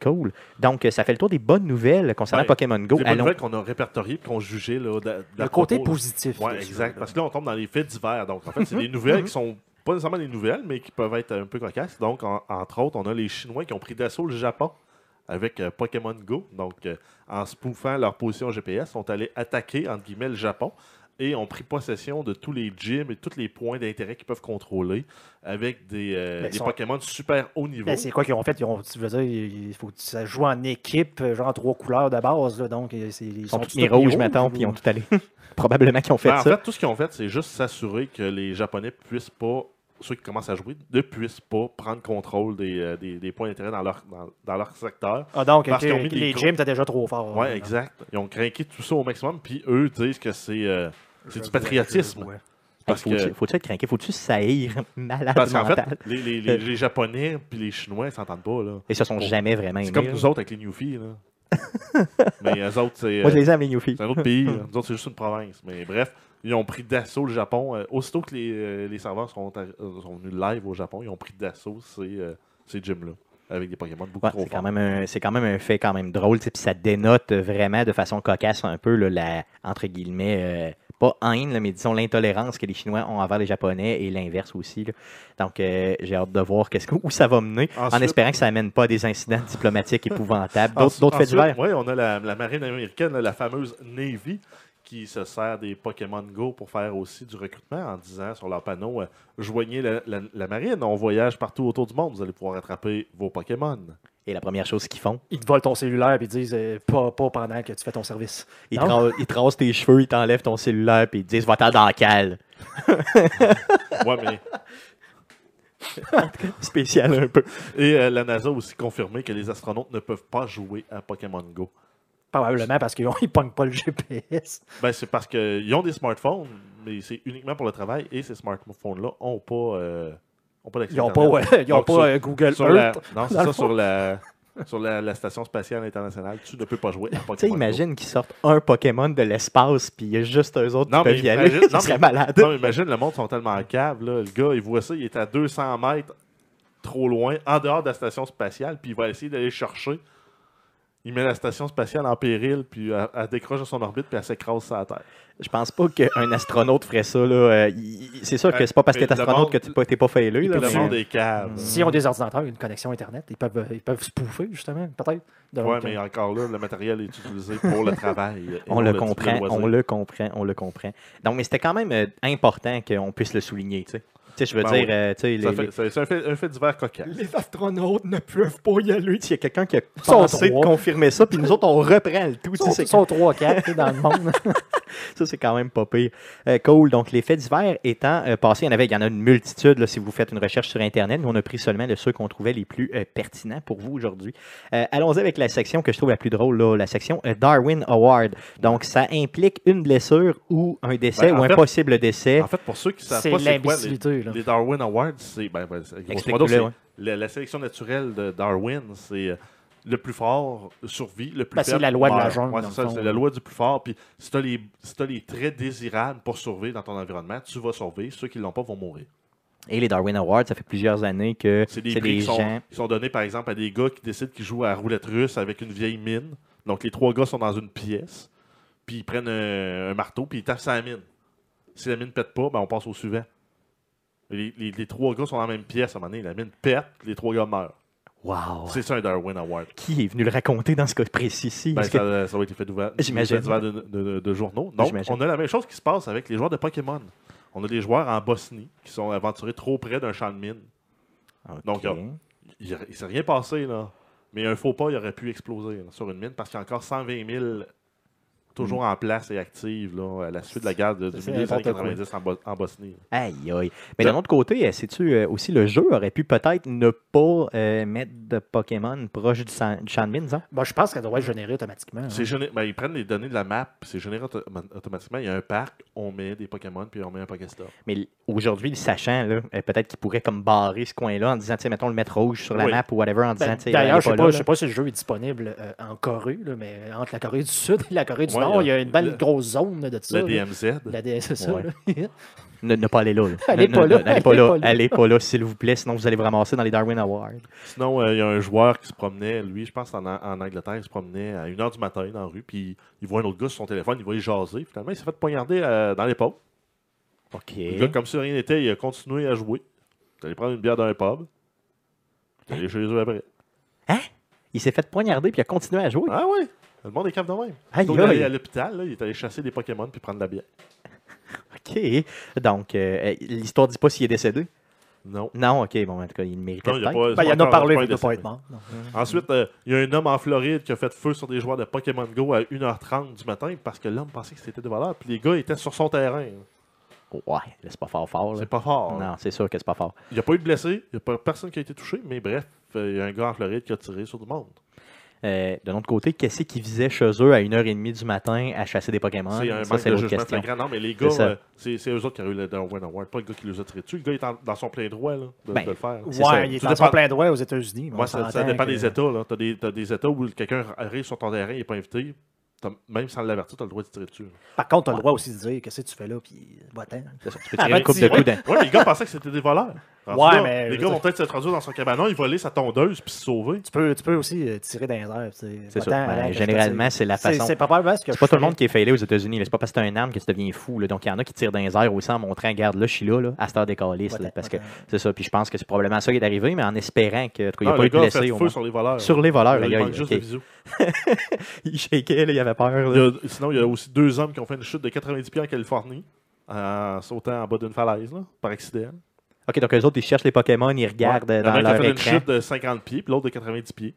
Cool. Donc, ça fait le tour des bonnes nouvelles concernant
Ouais.
Pokémon Go.
C'est pas
Allons-
nouvelle qu'on a répertorié et qu'on jugeait là,
Le côté
propos,
positif. Ça,
exact.
là.
Parce que là, on tombe dans les faits divers. Donc, en fait, c'est des nouvelles qui sont pas nécessairement des nouvelles, mais qui peuvent être un peu cocasses. Donc, en- entre autres, on a les Chinois qui ont pris d'assaut le Japon avec euh, Pokémon Go. Donc, euh, en spoofant leur position GPS, sont allés attaquer, entre guillemets, le Japon et ont pris possession de tous les gyms et tous les points d'intérêt qu'ils peuvent contrôler avec des, euh, des
sont-
Pokémon de super haut niveau.
Ben, c'est quoi qu'ils ont fait? Ils ont, tu veux dire, il faut que ça joue en équipe, euh, genre trois couleurs de base. Là, donc, euh, c'est, ils
sont
tous
mis rouges, mettons, puis ils ont tout allé. Probablement qu'ils ont fait
Ben, en
ça.
fait, tout ce qu'ils ont fait, c'est juste s'assurer que les Japonais puissent pas, ceux qui commencent à jouer, ne puissent pas prendre contrôle des, euh, des, des points d'intérêt dans leur, dans, dans leur secteur.
Ah, donc,
Parce
ok,
qu'ils ont mis des
les
gros-
gyms étaient déjà trop forts.
Ouais,
là.
exact. Ils ont craqué tout ça au maximum, puis eux disent que c'est euh, du patriotisme.
vois.
Parce
Hey, faut-tu,
que,
faut-tu être craqué? Faut-tu saillir malade
parce qu'en fait, les, les, les, les Japonais puis les Chinois ils s'entendent pas. Là.
Ils se sont jamais vraiment
C'est comme nous autres avec les Newfies. Là. Mais eux autres, c'est.
Moi, je
euh,
les aime, les Newfies.
C'est un autre pays. là. Nous autres, c'est juste une province. Mais bref, ils ont pris d'assaut le Japon. Euh, aussitôt que les, euh, les serveurs sont, euh, sont venus live au Japon, ils ont pris d'assaut ces, ces gyms-là. Avec des Pokémon beaucoup
Ouais,
trop
c'est quand
forts.
même un, c'est quand même un fait quand même drôle, puis ça dénote vraiment de façon cocasse un peu là, la entre guillemets euh, pas haine, là, mais disons l'intolérance que les Chinois ont envers les Japonais et l'inverse aussi. là. Donc, euh, j'ai hâte de voir que- où ça va mener, en espérant que ça amène pas à des incidents diplomatiques épouvantables. D'autres faits divers?
Oui, on a la, la marine américaine, la fameuse Navy, qui se sert des Pokémon Go pour faire aussi du recrutement en disant sur leur panneau euh, Joignez la, la- la marine, on voyage partout autour du monde, vous allez pouvoir attraper vos Pokémon.
Et la première chose qu'ils font,
Ils te volent ton cellulaire et ils disent euh, pas, pas pendant que tu fais ton service.
ils, te rasent tes cheveux, ils t'enlèvent ton cellulaire, puis ils te disent Va-t'en dans la cale.
Ouais, mais.
Spécial un peu.
Et euh, la NASA a aussi confirmé que les astronautes ne peuvent pas jouer à Pokémon Go.
Probablement parce qu'ils ne pognent pas le GPS.
Ben, c'est parce qu'ils ont des smartphones, mais c'est uniquement pour le travail et ces smartphones-là n'ont pas, euh, ont pas d'accès
Ils n'ont pas, ouais, ils ont
Donc,
pas
sur-
euh, Google
Sur la,
Earth.
non, c'est ça,
fond.
sur la, sur la, la station spatiale internationale, tu ne peux pas jouer à Pokémon
Tu sais,
Go.
imagine qu'ils sortent un Pokémon de l'espace, puis il y a juste eux autres
Non,
qui
mais
peuvent y aller.
imagine- non, mais-
malades.
Non, mais imagine, le monde sont tellement caves. Là. Le gars, il voit ça, il est à 200 mètres trop loin, en dehors de la station spatiale, puis il va essayer d'aller chercher. Il met la station spatiale en péril, puis elle, elle décroche de son orbite, puis elle s'écrase sur la Terre.
Je pense pas qu'un astronaute ferait ça. Là. Euh, c'est sûr que c'est pas parce que
Mais
t'es astronaute que tu pas, t'es pas failé. Là,
Le
mais-
monde.
S'ils ont des ordinateurs une connexion Internet, ils peuvent, ils peuvent spoofer, justement, peut-être. Donc,
Ouais,
euh,
mais encore là, le matériel est utilisé pour le travail.
On le comprend, on le comprend, on le comprend. Donc, mais c'était quand même euh, important qu'on puisse le souligner. Tu sais, Tu sais, je veux
Ben
dire,
oui.
euh, tu sais,
Ça
les-
C'est un fait, un fait divers cocasse.
Les astronautes ne peuvent pas y aller.
s'il y a quelqu'un qui a pensé de confirmer ça, puis nous autres, on reprend le tout.
Ils sont,
c'est-
ils sont 3 4 dans le monde.
Ça, c'est quand même pas pire. Euh, cool. Donc, les faits divers étant euh, passés, il y en avait, il y en a une multitude là, si vous faites une recherche sur Internet. Nous, on a pris seulement de ceux qu'on trouvait les plus euh, pertinents pour vous aujourd'hui. Euh, Allons-y avec la section que je trouve la plus drôle, là, la section euh, Darwin Award. Donc, ça implique une blessure ou un décès
Ben, en
ou un
fait-
possible décès.
En fait, pour ceux qui savent
C'est
pas c'est quoi les,
là.
les Darwin Awards, c'est ben, ben,
ouais.
la, la sélection naturelle de Darwin, c'est euh, le plus fort survit, le plus
Ben, c'est la loi de la jungle,
Ouais, c'est la loi du plus fort. Puis si tu as, les traits désirables pour survivre dans ton environnement, tu vas survivre. Ceux qui l'ont pas vont mourir.
Et les Darwin Awards, ça fait plusieurs années que
C'est des sont,
gens.
qui sont donnés, par exemple, à des gars qui décident qu'ils jouent à la roulette russe avec une vieille mine. Donc, les trois gars sont dans une pièce, puis ils prennent un, un marteau, puis ils tapent sur la mine. Si la mine pète pas, ben, on passe au suivant. Les, les- les trois gars sont dans la même pièce à un moment donné. La mine pète, les trois gars meurent.
Wow!
C'est ça un Darwin Award.
Qui est venu le raconter dans ce cas précis ici?
Ben,
Est-ce que-
ça, ça va être fait d'ouvert de, de, de- de journaux. Donc, on a la même chose qui se passe avec les joueurs de Pokémon. On a des joueurs en Bosnie qui sont aventurés trop près d'un champ de mine. Donc. Il ne s'est rien passé, là. Mais un faux pas, il aurait pu exploser là, sur une mine parce qu'il y a encore 120 000 toujours en place et actives là, à la suite de la guerre de, du
C'est
milieu des années
n'importe quoi.
90 en, Bo- en Bosnie.
Aïe, aïe. Mais d'un autre côté, euh, sais-tu euh, aussi, le jeu aurait pu peut-être ne pas euh, mettre de Pokémon proche du, sang- du de mine, hein?
Bon, je pense qu'elle doit être générée automatiquement. hein.
Géné- ben, ils prennent les données de la map, puis c'est généré auto- automatiquement. Il y a un parc, on met des Pokémon, puis on met un Pokéstop.
Mais aujourd'hui, le sachant, là, peut-être qu'il pourrait comme barrer ce coin-là en disant, tu sais, mettons le mettre rouge sur la
Oui.
map ou whatever, en disant,
Ben, D'ailleurs, je ne sais,
là,
pas- je
là.
sais pas si le jeu est disponible euh, en Corée, là, mais entre la Corée du Sud et la Corée du
Ouais,
Nord,
il
il
y a
une belle
le-
grosse zone de ça.
La. DMZ.
La D- c'est ça.
Ouais.
Ne, ne pas aller là.
Allez pas là,
Allez pas là.
pas là.
Allez pas là, s'il vous plaît, sinon vous allez vous ramasser dans les Darwin Awards.
Sinon, euh, il y a un joueur qui se promenait, lui, je pense en, en Angleterre, il se promenait à 1h du matin dans la rue, puis il voit un autre gars sur son téléphone, il va y jaser. Finalement, il s'est fait poignarder euh, dans l'épaule.
OK.
Le gars, comme si rien n'était, il a continué à jouer. Il est allé prendre une bière dans un pub. Il est allé chez eux après.
Il s'est fait poignarder puis il a continué à jouer?
Ah ouais! Le monde est capable de même.
Aïe,
Plutôt que d'aller
aïe.
à l'hôpital, là, il est allé chasser des Pokémon puis prendre de la bière.
OK. Donc, euh, l'histoire dit pas s'il est décédé?
Non.
Non, OK. Bon, en tout cas, il méritait
Non, il y a
peut-être.
pas-
Ben, il y en a parlé, il ne doit pas être mort. non.
Ensuite, euh, il y a un homme en Floride qui a fait feu sur des joueurs de Pokémon Go à 1h30 du matin parce que l'homme pensait que c'était des voleurs. Puis les gars étaient sur son terrain.
Ouais, là, c'est pas fort fort. là.
C'est pas fort. hein.
Non, c'est sûr que c'est pas fort.
Il n'y a pas eu de blessés. Il n'y a pas personne qui a été touché. Mais bref, euh, il y a un gars en Floride qui a tiré sur du monde.
Euh, de l'autre côté, qu'est-ce qui visait chez eux à 1h30 du matin à chasser des Pokémon?
c'est un
Ça,
manque de jugement flagrant. Non, mais les gars, euh, c'est c'est eux autres qui ont eu le Darwin Award, pas le gars qui les a tirés dessus. Le gars est en- dans son plein droit là, de,
Ben,
de le faire.
Ça.
Ouais, il est dans son plein droit aux États-Unis. on
ça, dépend
que-
des États. Tu as des, t'as des États où quelqu'un arrive sur ton terrain, il n'est pas invité. Même sans l'avertir, tu as le droit de tirer dessus.
Par contre, tu as le droit aussi de dire qu'est-ce que tu fais là, puis va-t'en.
Tu peux tirer une coupe
de
coups d'un-
Oui, mais les gars pensaient que c'était des voleurs. Rendu
Ouais,
là,
mais
Les gars vont peut-être se traduire dans son cabanon, ils voler sa tondeuse puis se sauver.
Tu peux, tu peux aussi euh, tirer dans les airs. C'est
ça. Ben,
te
généralement, c'est la façon.
C'est probablement ce que
pas tout le monde qui est failé aux États-Unis. C'est pas parce que t'es un arme que tu deviens fou. là. Donc, il y en a qui tirent dans les airs aussi en montrant, regarde, là, je suis là, là, à cette heure des calices,
Ouais,
Parce
ouais,
que c'est ça. Puis je pense que c'est probablement ça qui est arrivé, mais en espérant que, en tout cas, il n'y a
Ah,
pas eu de blessés
feu sur les voleurs.
Sur les voleurs,
il manque juste.
Il shakeait, là, il avait peur.
Il a- sinon, il y a aussi deux hommes qui ont fait une chute de 90 pieds en Californie en sautant en bas d'une falaise, là, par accident.
Ok, donc eux autres, ils cherchent les Pokémon, ils regardent
Ouais.
euh,
Il y en
dans
a un qui a
leur
fait une
écran.
chute de 50 pieds, puis l'autre de 90 pieds.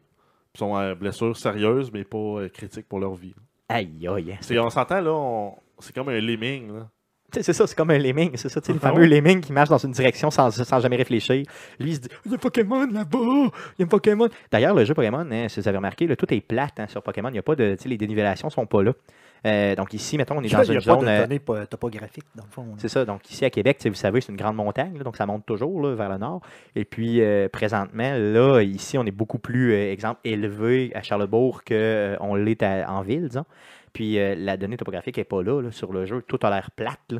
Ils sont à blessures sérieuses, mais pas euh, critiques pour leur vie.
Aïe, aïe.
C'est- on s'entend, là, on- c'est comme un lemming. Là.
C'est ça, c'est comme un lemming, c'est ça, tu sais, le
Ah
fameux lemming qui marche dans une direction sans, sans jamais réfléchir. Lui, il se dit Il y a un Pokémon là-bas, il y a un Pokémon. D'ailleurs, le jeu Pokémon, hein, si vous avez remarqué, là, tout est plate hein, sur Pokémon. Il y a pas de, tu sais, les dénivellations sont pas là. Euh, donc ici, mettons, on est dans une zone. euh,
dans le fond.
c'est ça. Donc, ici à Québec, vous savez, c'est une grande montagne, là, donc ça monte toujours là, vers le nord. Et puis, euh, présentement, là, ici, on est beaucoup plus, exemple, élevé à Charlebourg qu'on l'est en ville, disons. Puis, la donnée topographique n'est pas là, là, sur le jeu. Tout a l'air plate.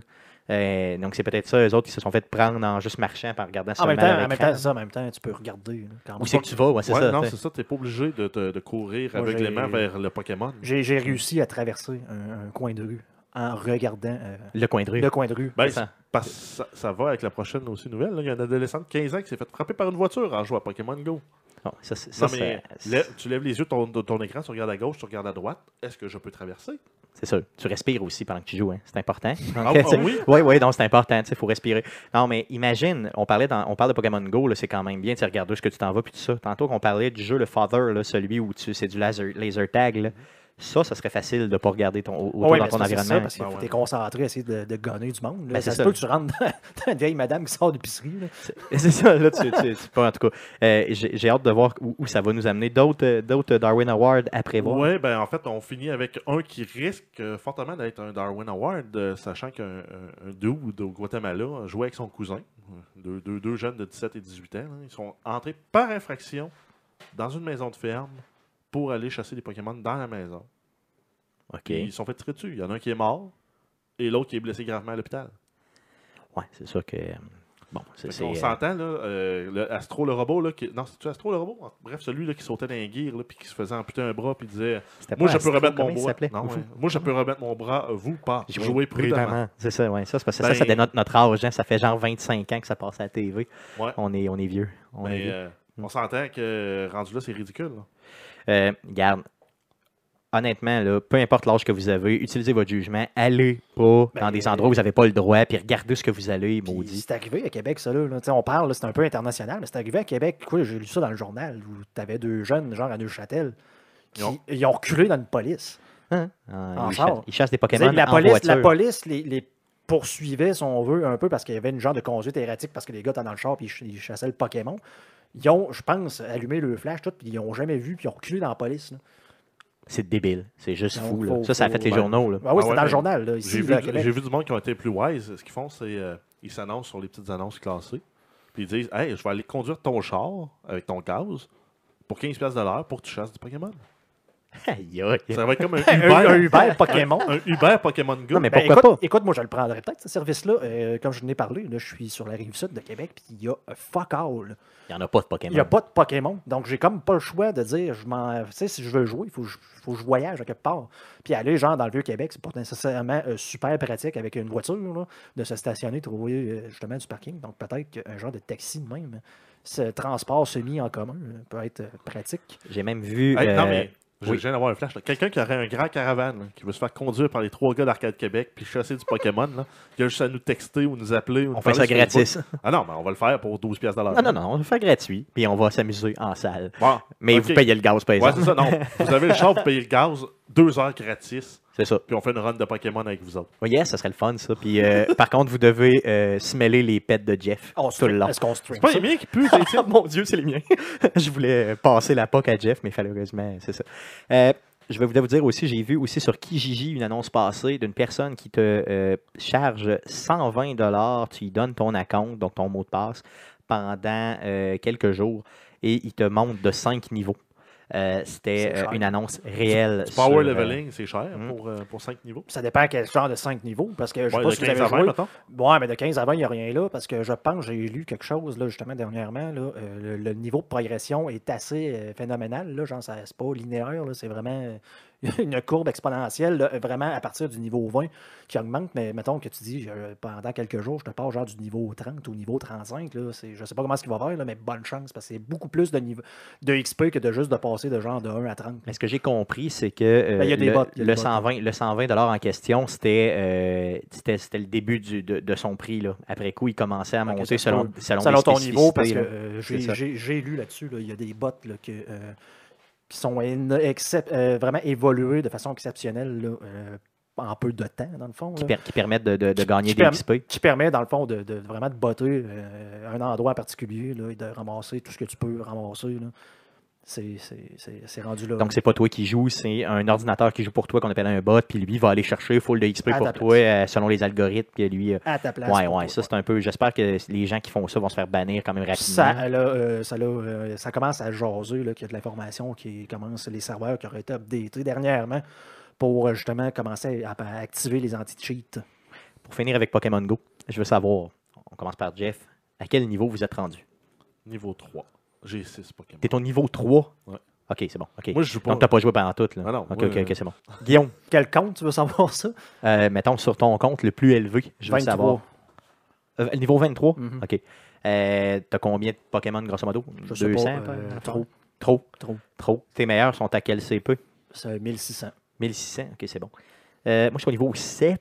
Euh, donc, c'est peut-être ça, eux autres, qui se sont fait prendre en juste marchant, en regardant
En même temps, en même
écran.
temps, c'est ça, en même temps, tu peux regarder. quand
Où c'est que tu vas? Ouais, c'est
Ouais,
ça.
non,
tu
c'est ça. T'es pas obligé de, de courir
Moi,
aveuglément
j'ai-
vers le Pokémon.
J'ai j'ai réussi à traverser un, un coin de rue en regardant euh,
Le coin de rue.
le coin de rue.
Ben,
ça.
Parce que ça, ça va avec la prochaine aussi nouvelle. là. Il y a un adolescent de 15 ans qui s'est fait frapper par une voiture en jouant à Pokémon Go.
Bon, ça, c'est- ça,
non, mais lève- tu lèves les yeux de ton, de ton écran, tu regardes à gauche, tu regardes à droite. Est-ce que je peux traverser?
C'est ça. Tu respires aussi pendant que tu joues. hein. C'est important.
Ah, oui?
Oui, oui, donc c'est important. Il faut respirer. Non, mais imagine, on, parlait dans, on parle de Pokémon Go, c'est quand même bien. Tu sais, regarde où est-ce que tu t'en vas, puis tout ça. Tantôt qu'on parlait du jeu, le Father, là, celui où tu c'est du laser, laser tag. là. Ça, ça serait facile de ne pas regarder ton, autour
Oui,
dans
mais
ton
c'est ça,
environnement.
parce que
Ben
tu es concentré à essayer de, de gonner du monde.
Ben,
ça se peut que tu rentres dans, dans une vieille madame qui sort d'épicerie.
C'est ça, là, tu, tu- tu- pas en tout cas. Euh, J'ai hâte de voir où, où ça va nous amener. D'autres euh, d'autres Darwin Awards à prévoir?
Oui, ben en fait, on finit avec un qui risque euh, fortement d'être un Darwin Award, euh, sachant qu'un un, un dude au Guatemala a joué avec son cousin, euh, deux, deux, deux jeunes de 17 et 18 ans. là. Ils sont entrés par infraction dans une maison de ferme pour aller chasser des Pokémon dans la maison.
OK.
Ils sont fait tirer dessus. Il y en a un qui est mort et l'autre qui est blessé gravement à l'hôpital.
Ouais, c'est ça que. Bon, c'est.
Qu'on
euh,
s'entend, là, euh, le Astro le robot, là, qui... non, c'est-tu Astro le robot? Bref, celui là, qui sautait dans les gears, là, puis qui se faisait amputer un bras, puis disait Moi, je peux remettre mon bras. Non, ouais. Moi, je peux remettre mon bras, vous pas. Jouez prudemment.
C'est ça, ouais. Ça, c'est parce que
Ben-
ça, ça dénote notre âge. hein. Ça fait genre 25 ans que ça passe à la TV.
Ouais.
On, est, on est vieux. On vieux.
euh, on s'entend que rendu là, c'est ridicule. là.
Euh, regarde, honnêtement, là, peu importe l'âge que vous avez, utilisez votre jugement. Allez pas
Ben,
dans des endroits où vous n'avez pas le droit, puis regardez ce que vous allez, maudit.
C'est arrivé à Québec, ça. Là, On parle, c'est un peu international, mais c'est arrivé à Québec. Quoi, J'ai lu ça dans le journal où tu avais deux jeunes, genre à Neuchâtel, qui
Ils ont-
ils ont reculé dans une police.
Hein?
En
Ah, ils, chassent, ils chassent des Pokémon
la
en
police, la police les, les poursuivait, si on veut, un peu parce qu'il y avait une genre de conduite erratique parce que les gars étaient dans le char et ils chassaient le Pokémon. Ils ont, je pense, allumé le flash, tout, puis ils n'ont jamais vu, puis ils ont reculé dans la police. là.
C'est débile. C'est juste
Non,
fou. là.
faut-
Ça, ça a
faut-
fait les
ben,
journaux. Là.
Ah oui,
Ah
c'est
ouais,
dans le journal, là, ici,
J'ai vu,
là, à Québec.
j'ai vu du monde qui ont été plus wise. Ce qu'ils font, c'est euh, ils s'annoncent sur les petites annonces classées. Puis ils disent Hey, je vais aller conduire ton char avec ton gaz pour 15$ piastres de l'heure pour que tu chasses du Pokémon.
Aïe, aïe.
Ça va être comme un Uber,
un Uber Pokémon.
un Uber Pokémon Go.
Non, mais
Ben,
pourquoi
écoute,
pas?
écoute, moi, je le prendrais peut-être, ce service-là. Euh, comme je n'ai parlé, là, je suis sur la rive sud de Québec, puis il y a un fuck all.
Il n'y en a pas de
Il
Pokémon.
n'y a pas de Pokémon. Donc, j'ai comme pas le choix de dire, je m'en, tu sais, si je veux jouer, il faut, que je- faut que je voyage à quelque part. Puis aller, genre, dans le Vieux-Québec, c'est pas nécessairement euh, super pratique avec une voiture, là, de se stationner, trouver euh, justement du parking. Donc, peut-être qu'un genre de taxi de même, ce transport semi en commun peut être pratique.
J'ai même vu.
Hey, non, mais je
oui.
viens d'avoir un flash. Quelqu'un qui aurait un grand caravane, là, qui veut se faire conduire par les trois gars d'Arcade Québec puis chasser du Pokémon, là, il a juste à nous texter ou nous appeler. Ou nous
On fait ça gratis.
Ah non, mais on va le faire pour 12$ piastres de l'heure.
Non, non, non, on va le faire gratuit, puis on va s'amuser en salle.
Bon,
Mais vous payez le gaz, par
Ouais,
exemple.
c'est ça, non. Vous avez le char, vous payez le gaz, deux heures gratis,
C'est ça.
puis on fait une run de Pokémon avec vous autres.
Oh, yes, ça serait le fun, ça. Puis, euh, par contre, vous devez euh, smeller les pets de Jeff
On
tout le long.
Est-ce qu'on stream
C'est pas les miens qui puent, c'est
Ah, mon Dieu, c'est les miens. je voulais passer la POC à Jeff, mais malheureusement, c'est ça. Euh, je vais vous vous dire aussi, j'ai vu aussi sur Kijiji une annonce passée d'une personne qui te euh, charge 120 tu lui donnes ton account, donc ton mot de passe, pendant euh, quelques jours, et il te monte de 5 niveaux. Euh, C'était euh, une annonce réelle.
Du power
sur, euh,
leveling, c'est cher
hmm.
pour, euh, pour 5 niveaux.
Ça dépend quel genre de 5 niveaux. Parce que je sais
Ouais,
pas
de
si vous
15
avez
à 20,
joué. Ouais, mais de 15 à 20, il n'y a rien là. Parce que je pense, j'ai lu quelque chose là, justement dernièrement. Là, euh, le, le niveau de progression est assez euh, phénoménal. Là, genre, ça- c'est pas linéaire. là, C'est vraiment une courbe exponentielle. là, vraiment à partir du niveau 20 qui augmente. Mais mettons que tu dis euh, pendant quelques jours, je te passe genre du niveau 30 au niveau 35. Là, c'est- je sais pas comment ce qu'il va faire, là, mais bonne chance. Parce que c'est beaucoup plus de, niveau, de XP que de juste de passer de genre de 1 à 30.
Mais ce que j'ai compris, c'est que euh,
Ben, il y a des
le,
bots, il y a
le
des bots.
120, le 120 en question, c'était euh, c'était c'était le début du- de, de son prix. Là. Après coup, il commençait à monter selon, selon,
Selon ton niveau, parce que euh, j'ai- lu là-dessus, là, il y a des bots que, qui sont euh, vraiment évolués de façon exceptionnelle là, euh, en peu de temps, dans le fond.
qui, per- qui permettent de, de- de gagner
qui
des XP.
qui permet, dans le fond, de, de vraiment de botter euh, un endroit en particulier là, et de ramasser tout ce que tu peux ramasser. là. C'est rendu là.
Donc, c'est pas toi qui joues, c'est un ordinateur qui joue pour toi qu'on appelle un bot, puis lui va aller chercher full de XP
À
pour toi euh, selon les algorithmes, puis lui. euh,
à ta place.
ouais, ouais,
toi.
ça c'est un peu. J'espère que les gens qui font ça vont se faire bannir quand même rapidement.
Ça, euh, ça, euh, commence à jaser là, qu'il y a de l'information qui commence, les serveurs qui auraient été updatés dernièrement pour justement commencer à, à activer les anti-cheats.
Pour finir avec Pokémon Go, je veux savoir, on commence par Jeff, à quel niveau vous êtes rendu?
Niveau 3. J'ai 6 Pokémon.
T'es au niveau 3
Ouais.
Ok, c'est bon. ok.
Moi, je joue pas.
Donc, t'as pas joué pendant tout. Là.
Ah non,
ok,
moi,
ok,
euh,
ok, c'est bon. Guillaume,
Quel compte tu veux savoir ça?
euh, mettons sur ton compte le plus élevé, je veux
23.
savoir. Euh, niveau 23
Mhm.
Ok. Euh, t'as combien de Pokémon grosso modo?
Je sais
200
pas, euh, trop.
Trop?
Trop.
Trop. Tes meilleurs sont à quel CP
C'est 1600.
1600, ok, c'est bon. Euh, moi, je suis au niveau 7.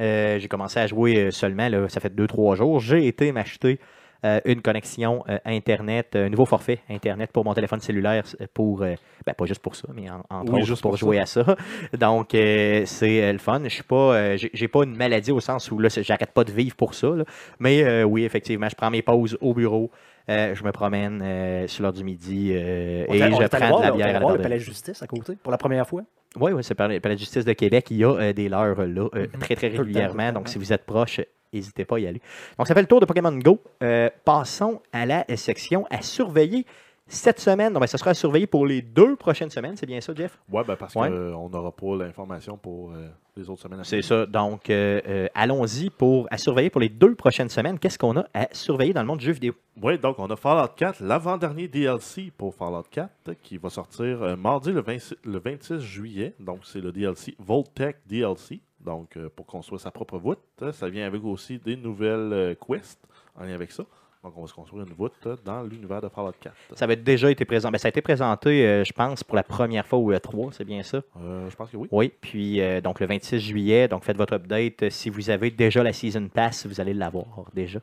Euh, j'ai commencé à jouer seulement, là, ça fait 2-3 jours. J'ai été m'acheter euh, une connexion euh, Internet, un nouveau forfait Internet pour mon téléphone cellulaire, euh, pour, euh, ben, pas juste pour ça, mais en, entre
Oui,
autres
juste
pour,
pour
jouer à ça. Donc, euh, c'est euh, le fun. Je suis pas, euh, j'ai pas une maladie au sens où là, j'arrête pas de vivre pour ça. là. Mais euh, oui, effectivement, je prends mes pauses au bureau. euh, je me promène euh, sur l'heure du midi euh,
On
et
on
je prends
voir,
de la
on
bière
allé
à la
voir le palais de justice à côté pour la première fois.
Oui, oui, c'est par le palais de justice de Québec. Il y a euh, des leurs là, euh,
Mhm.
très, très régulièrement. Donc, si vous êtes proche, n'hésitez pas à y aller. Donc, ça fait le tour de Pokémon Go. Euh, passons à la section à surveiller cette semaine. Donc, ben, ça sera à surveiller pour les deux prochaines semaines. C'est bien ça, Jeff?
Ouais, ben parce
Ouais.
qu'on n'aura pas l'information pour euh, les autres semaines. à
C'est ça. Donc, euh, euh, allons-y pour à surveiller pour les deux prochaines semaines. Qu'est-ce qu'on a à surveiller dans le monde du jeu vidéo?
Oui, donc on a Fallout 4, l'avant-dernier DLC pour Fallout 4, qui va sortir mardi le, 26 le 26 juillet. Donc c'est le DLC Voltech DLC. Donc euh, pour construire sa propre voûte. Euh, Ça vient avec aussi des nouvelles euh, quests en lien avec ça. Donc on va se construire une voûte euh, dans l'univers de Fallout 4.
Ça avait déjà été présenté. ça a été présenté, euh, je pense, pour la première fois au E3. C'est bien ça?
Euh, je pense que oui.
Oui, puis euh, donc le 26 juillet, donc faites votre update. Si vous avez déjà la Season Pass, vous allez l'avoir déjà.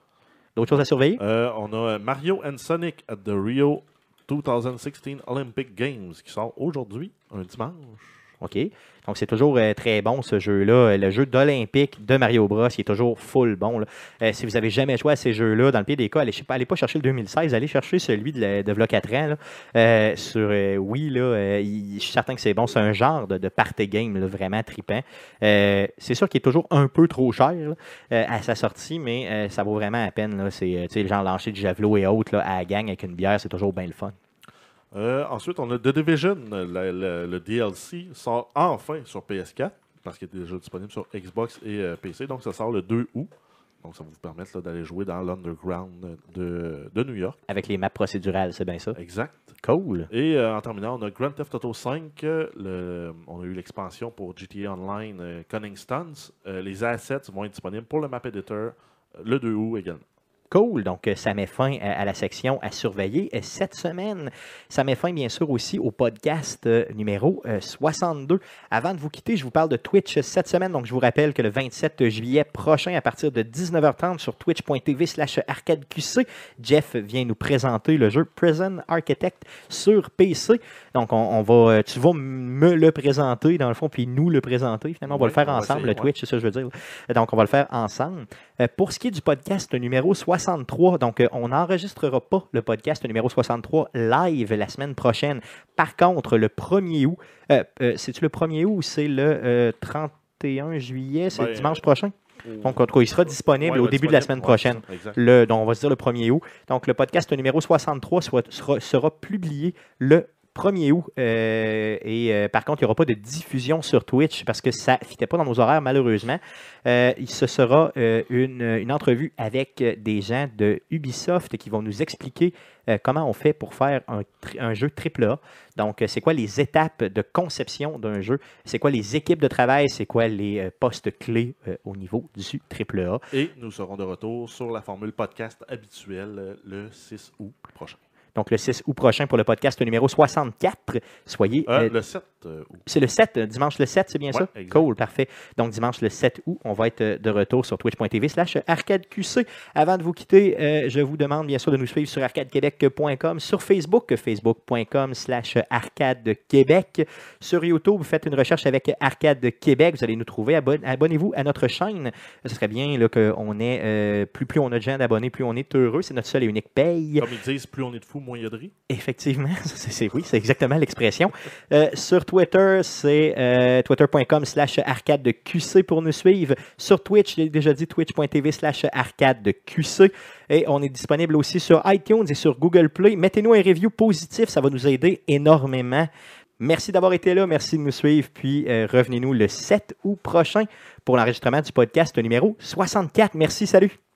D'autres choses à surveiller?
On a Mario and Sonic at the Rio 2016 Olympic Games qui sort aujourd'hui, un dimanche.
OK? Donc, c'est toujours euh, très bon ce jeu-là. Euh, Le jeu d'Olympique de Mario Bros, il est toujours full bon. Euh, si vous avez jamais joué à ces jeux-là, dans le pire des cas, allez, pas, chercher le 2016, allez chercher celui de, la- de v'là 4 ans. sur Wii, là, je suis certain que c'est bon. C'est un genre de, party game vraiment trippant. Euh, c'est sûr qu'il est toujours un peu trop cher à sa sortie, mais ça vaut vraiment la peine. C'est, le genre lancer du javelot et autres à la gang avec une bière, c'est toujours bien le fun.
Euh, ensuite, on a The Division, le, le- le DLC, sort enfin sur PS4, parce qu'il est déjà disponible sur Xbox et euh, PC. Donc, ça sort le 2 août. Donc, ça va vous permettre d'aller jouer dans l'Underground de, de New York.
Avec les maps procédurales, c'est bien ça.
Exact.
Cool.
Et euh, en terminant, on a Grand Theft Auto 5. euh, le- on a eu l'expansion pour GTA Online Cunning Stunts. Les assets vont être disponibles pour le map editor le 2 août également.
Cool. Donc, euh, ça met fin à, à la section à surveiller. Et cette semaine, ça met fin, bien sûr, aussi au podcast euh, numéro euh, 62. Avant de vous quitter, je vous parle de Twitch cette semaine. Donc, je vous rappelle que le 27 juillet prochain, à partir de 19h30 sur twitch.tv slash arcadeqc, Jeff vient nous présenter le jeu Prison Architect sur PC. Donc, on, on va, euh, tu vas me le présenter, dans le fond, puis nous le présenter. Finalement, on va
Oui,
le faire ensemble,
essayer,
le
ouais.
Twitch, c'est ça que je veux dire. Donc, on va le faire ensemble. Euh, pour ce qui est du podcast numéro 63, donc euh, on n'enregistrera pas le podcast numéro 63 live la semaine prochaine. Par contre, le 1er août, euh, euh, c'est-tu le 1er août ou c'est le euh, 31 juillet, c'est
Ben,
dimanche prochain? Donc, en tout cas, il sera disponible
Ouais,
au début de la semaine prochaine.
Ouais, exact.
Le, donc, on va se dire le 1er août. Donc, le podcast numéro 63 soit- sera, sera publié le 1er août. Euh, et euh, par contre, il n'y aura pas de diffusion sur Twitch parce que ça ne fitait pas dans nos horaires, malheureusement. Euh, ce sera euh, une, une entrevue avec des gens de Ubisoft qui vont nous expliquer comment on fait pour faire un, un jeu AAA. Donc, c'est quoi les étapes de conception d'un jeu? C'est quoi les équipes de travail? C'est quoi les postes clés au niveau du AAA?
Et nous serons de retour sur la formule podcast habituelle le 6 août prochain.
Donc, le 6 août prochain pour le podcast numéro 64. Soyez
Euh,
euh,
le 7 euh, août.
C'est le 7, euh, dimanche le 7, c'est bien
Ouais,
ça?
exact.
Cool, parfait. Donc, dimanche le 7 août, on va être de retour sur twitch.tv slash arcadeqc. Avant de vous quitter, je vous demande bien sûr de nous suivre sur arcadequebec.com, sur Facebook, facebook.com slash arcadequebec. Sur YouTube, faites une recherche avec Arcade Québec, vous allez nous trouver. Abonne- Abonnez-vous à notre chaîne. Ce serait bien qu'on ait, euh, plus, plus on a de gens d'abonnés, plus on est heureux. C'est notre seule et unique paye.
Comme ils disent, plus on est de fous,
Effectivement, c'est, c'est- oui, c'est exactement l'expression. Euh, sur Twitter, c'est euh, twitter.com slash arcade de QC pour nous suivre. Sur Twitch, j'ai déjà dit twitch.tv slash arcade de QC. Et on est disponible aussi sur iTunes et sur Google Play. Mettez-nous un review positif, ça va nous aider énormément. Merci d'avoir été là, merci de nous suivre, puis euh, revenez-nous le 7 août prochain pour l'enregistrement du podcast numéro 64. Merci, salut!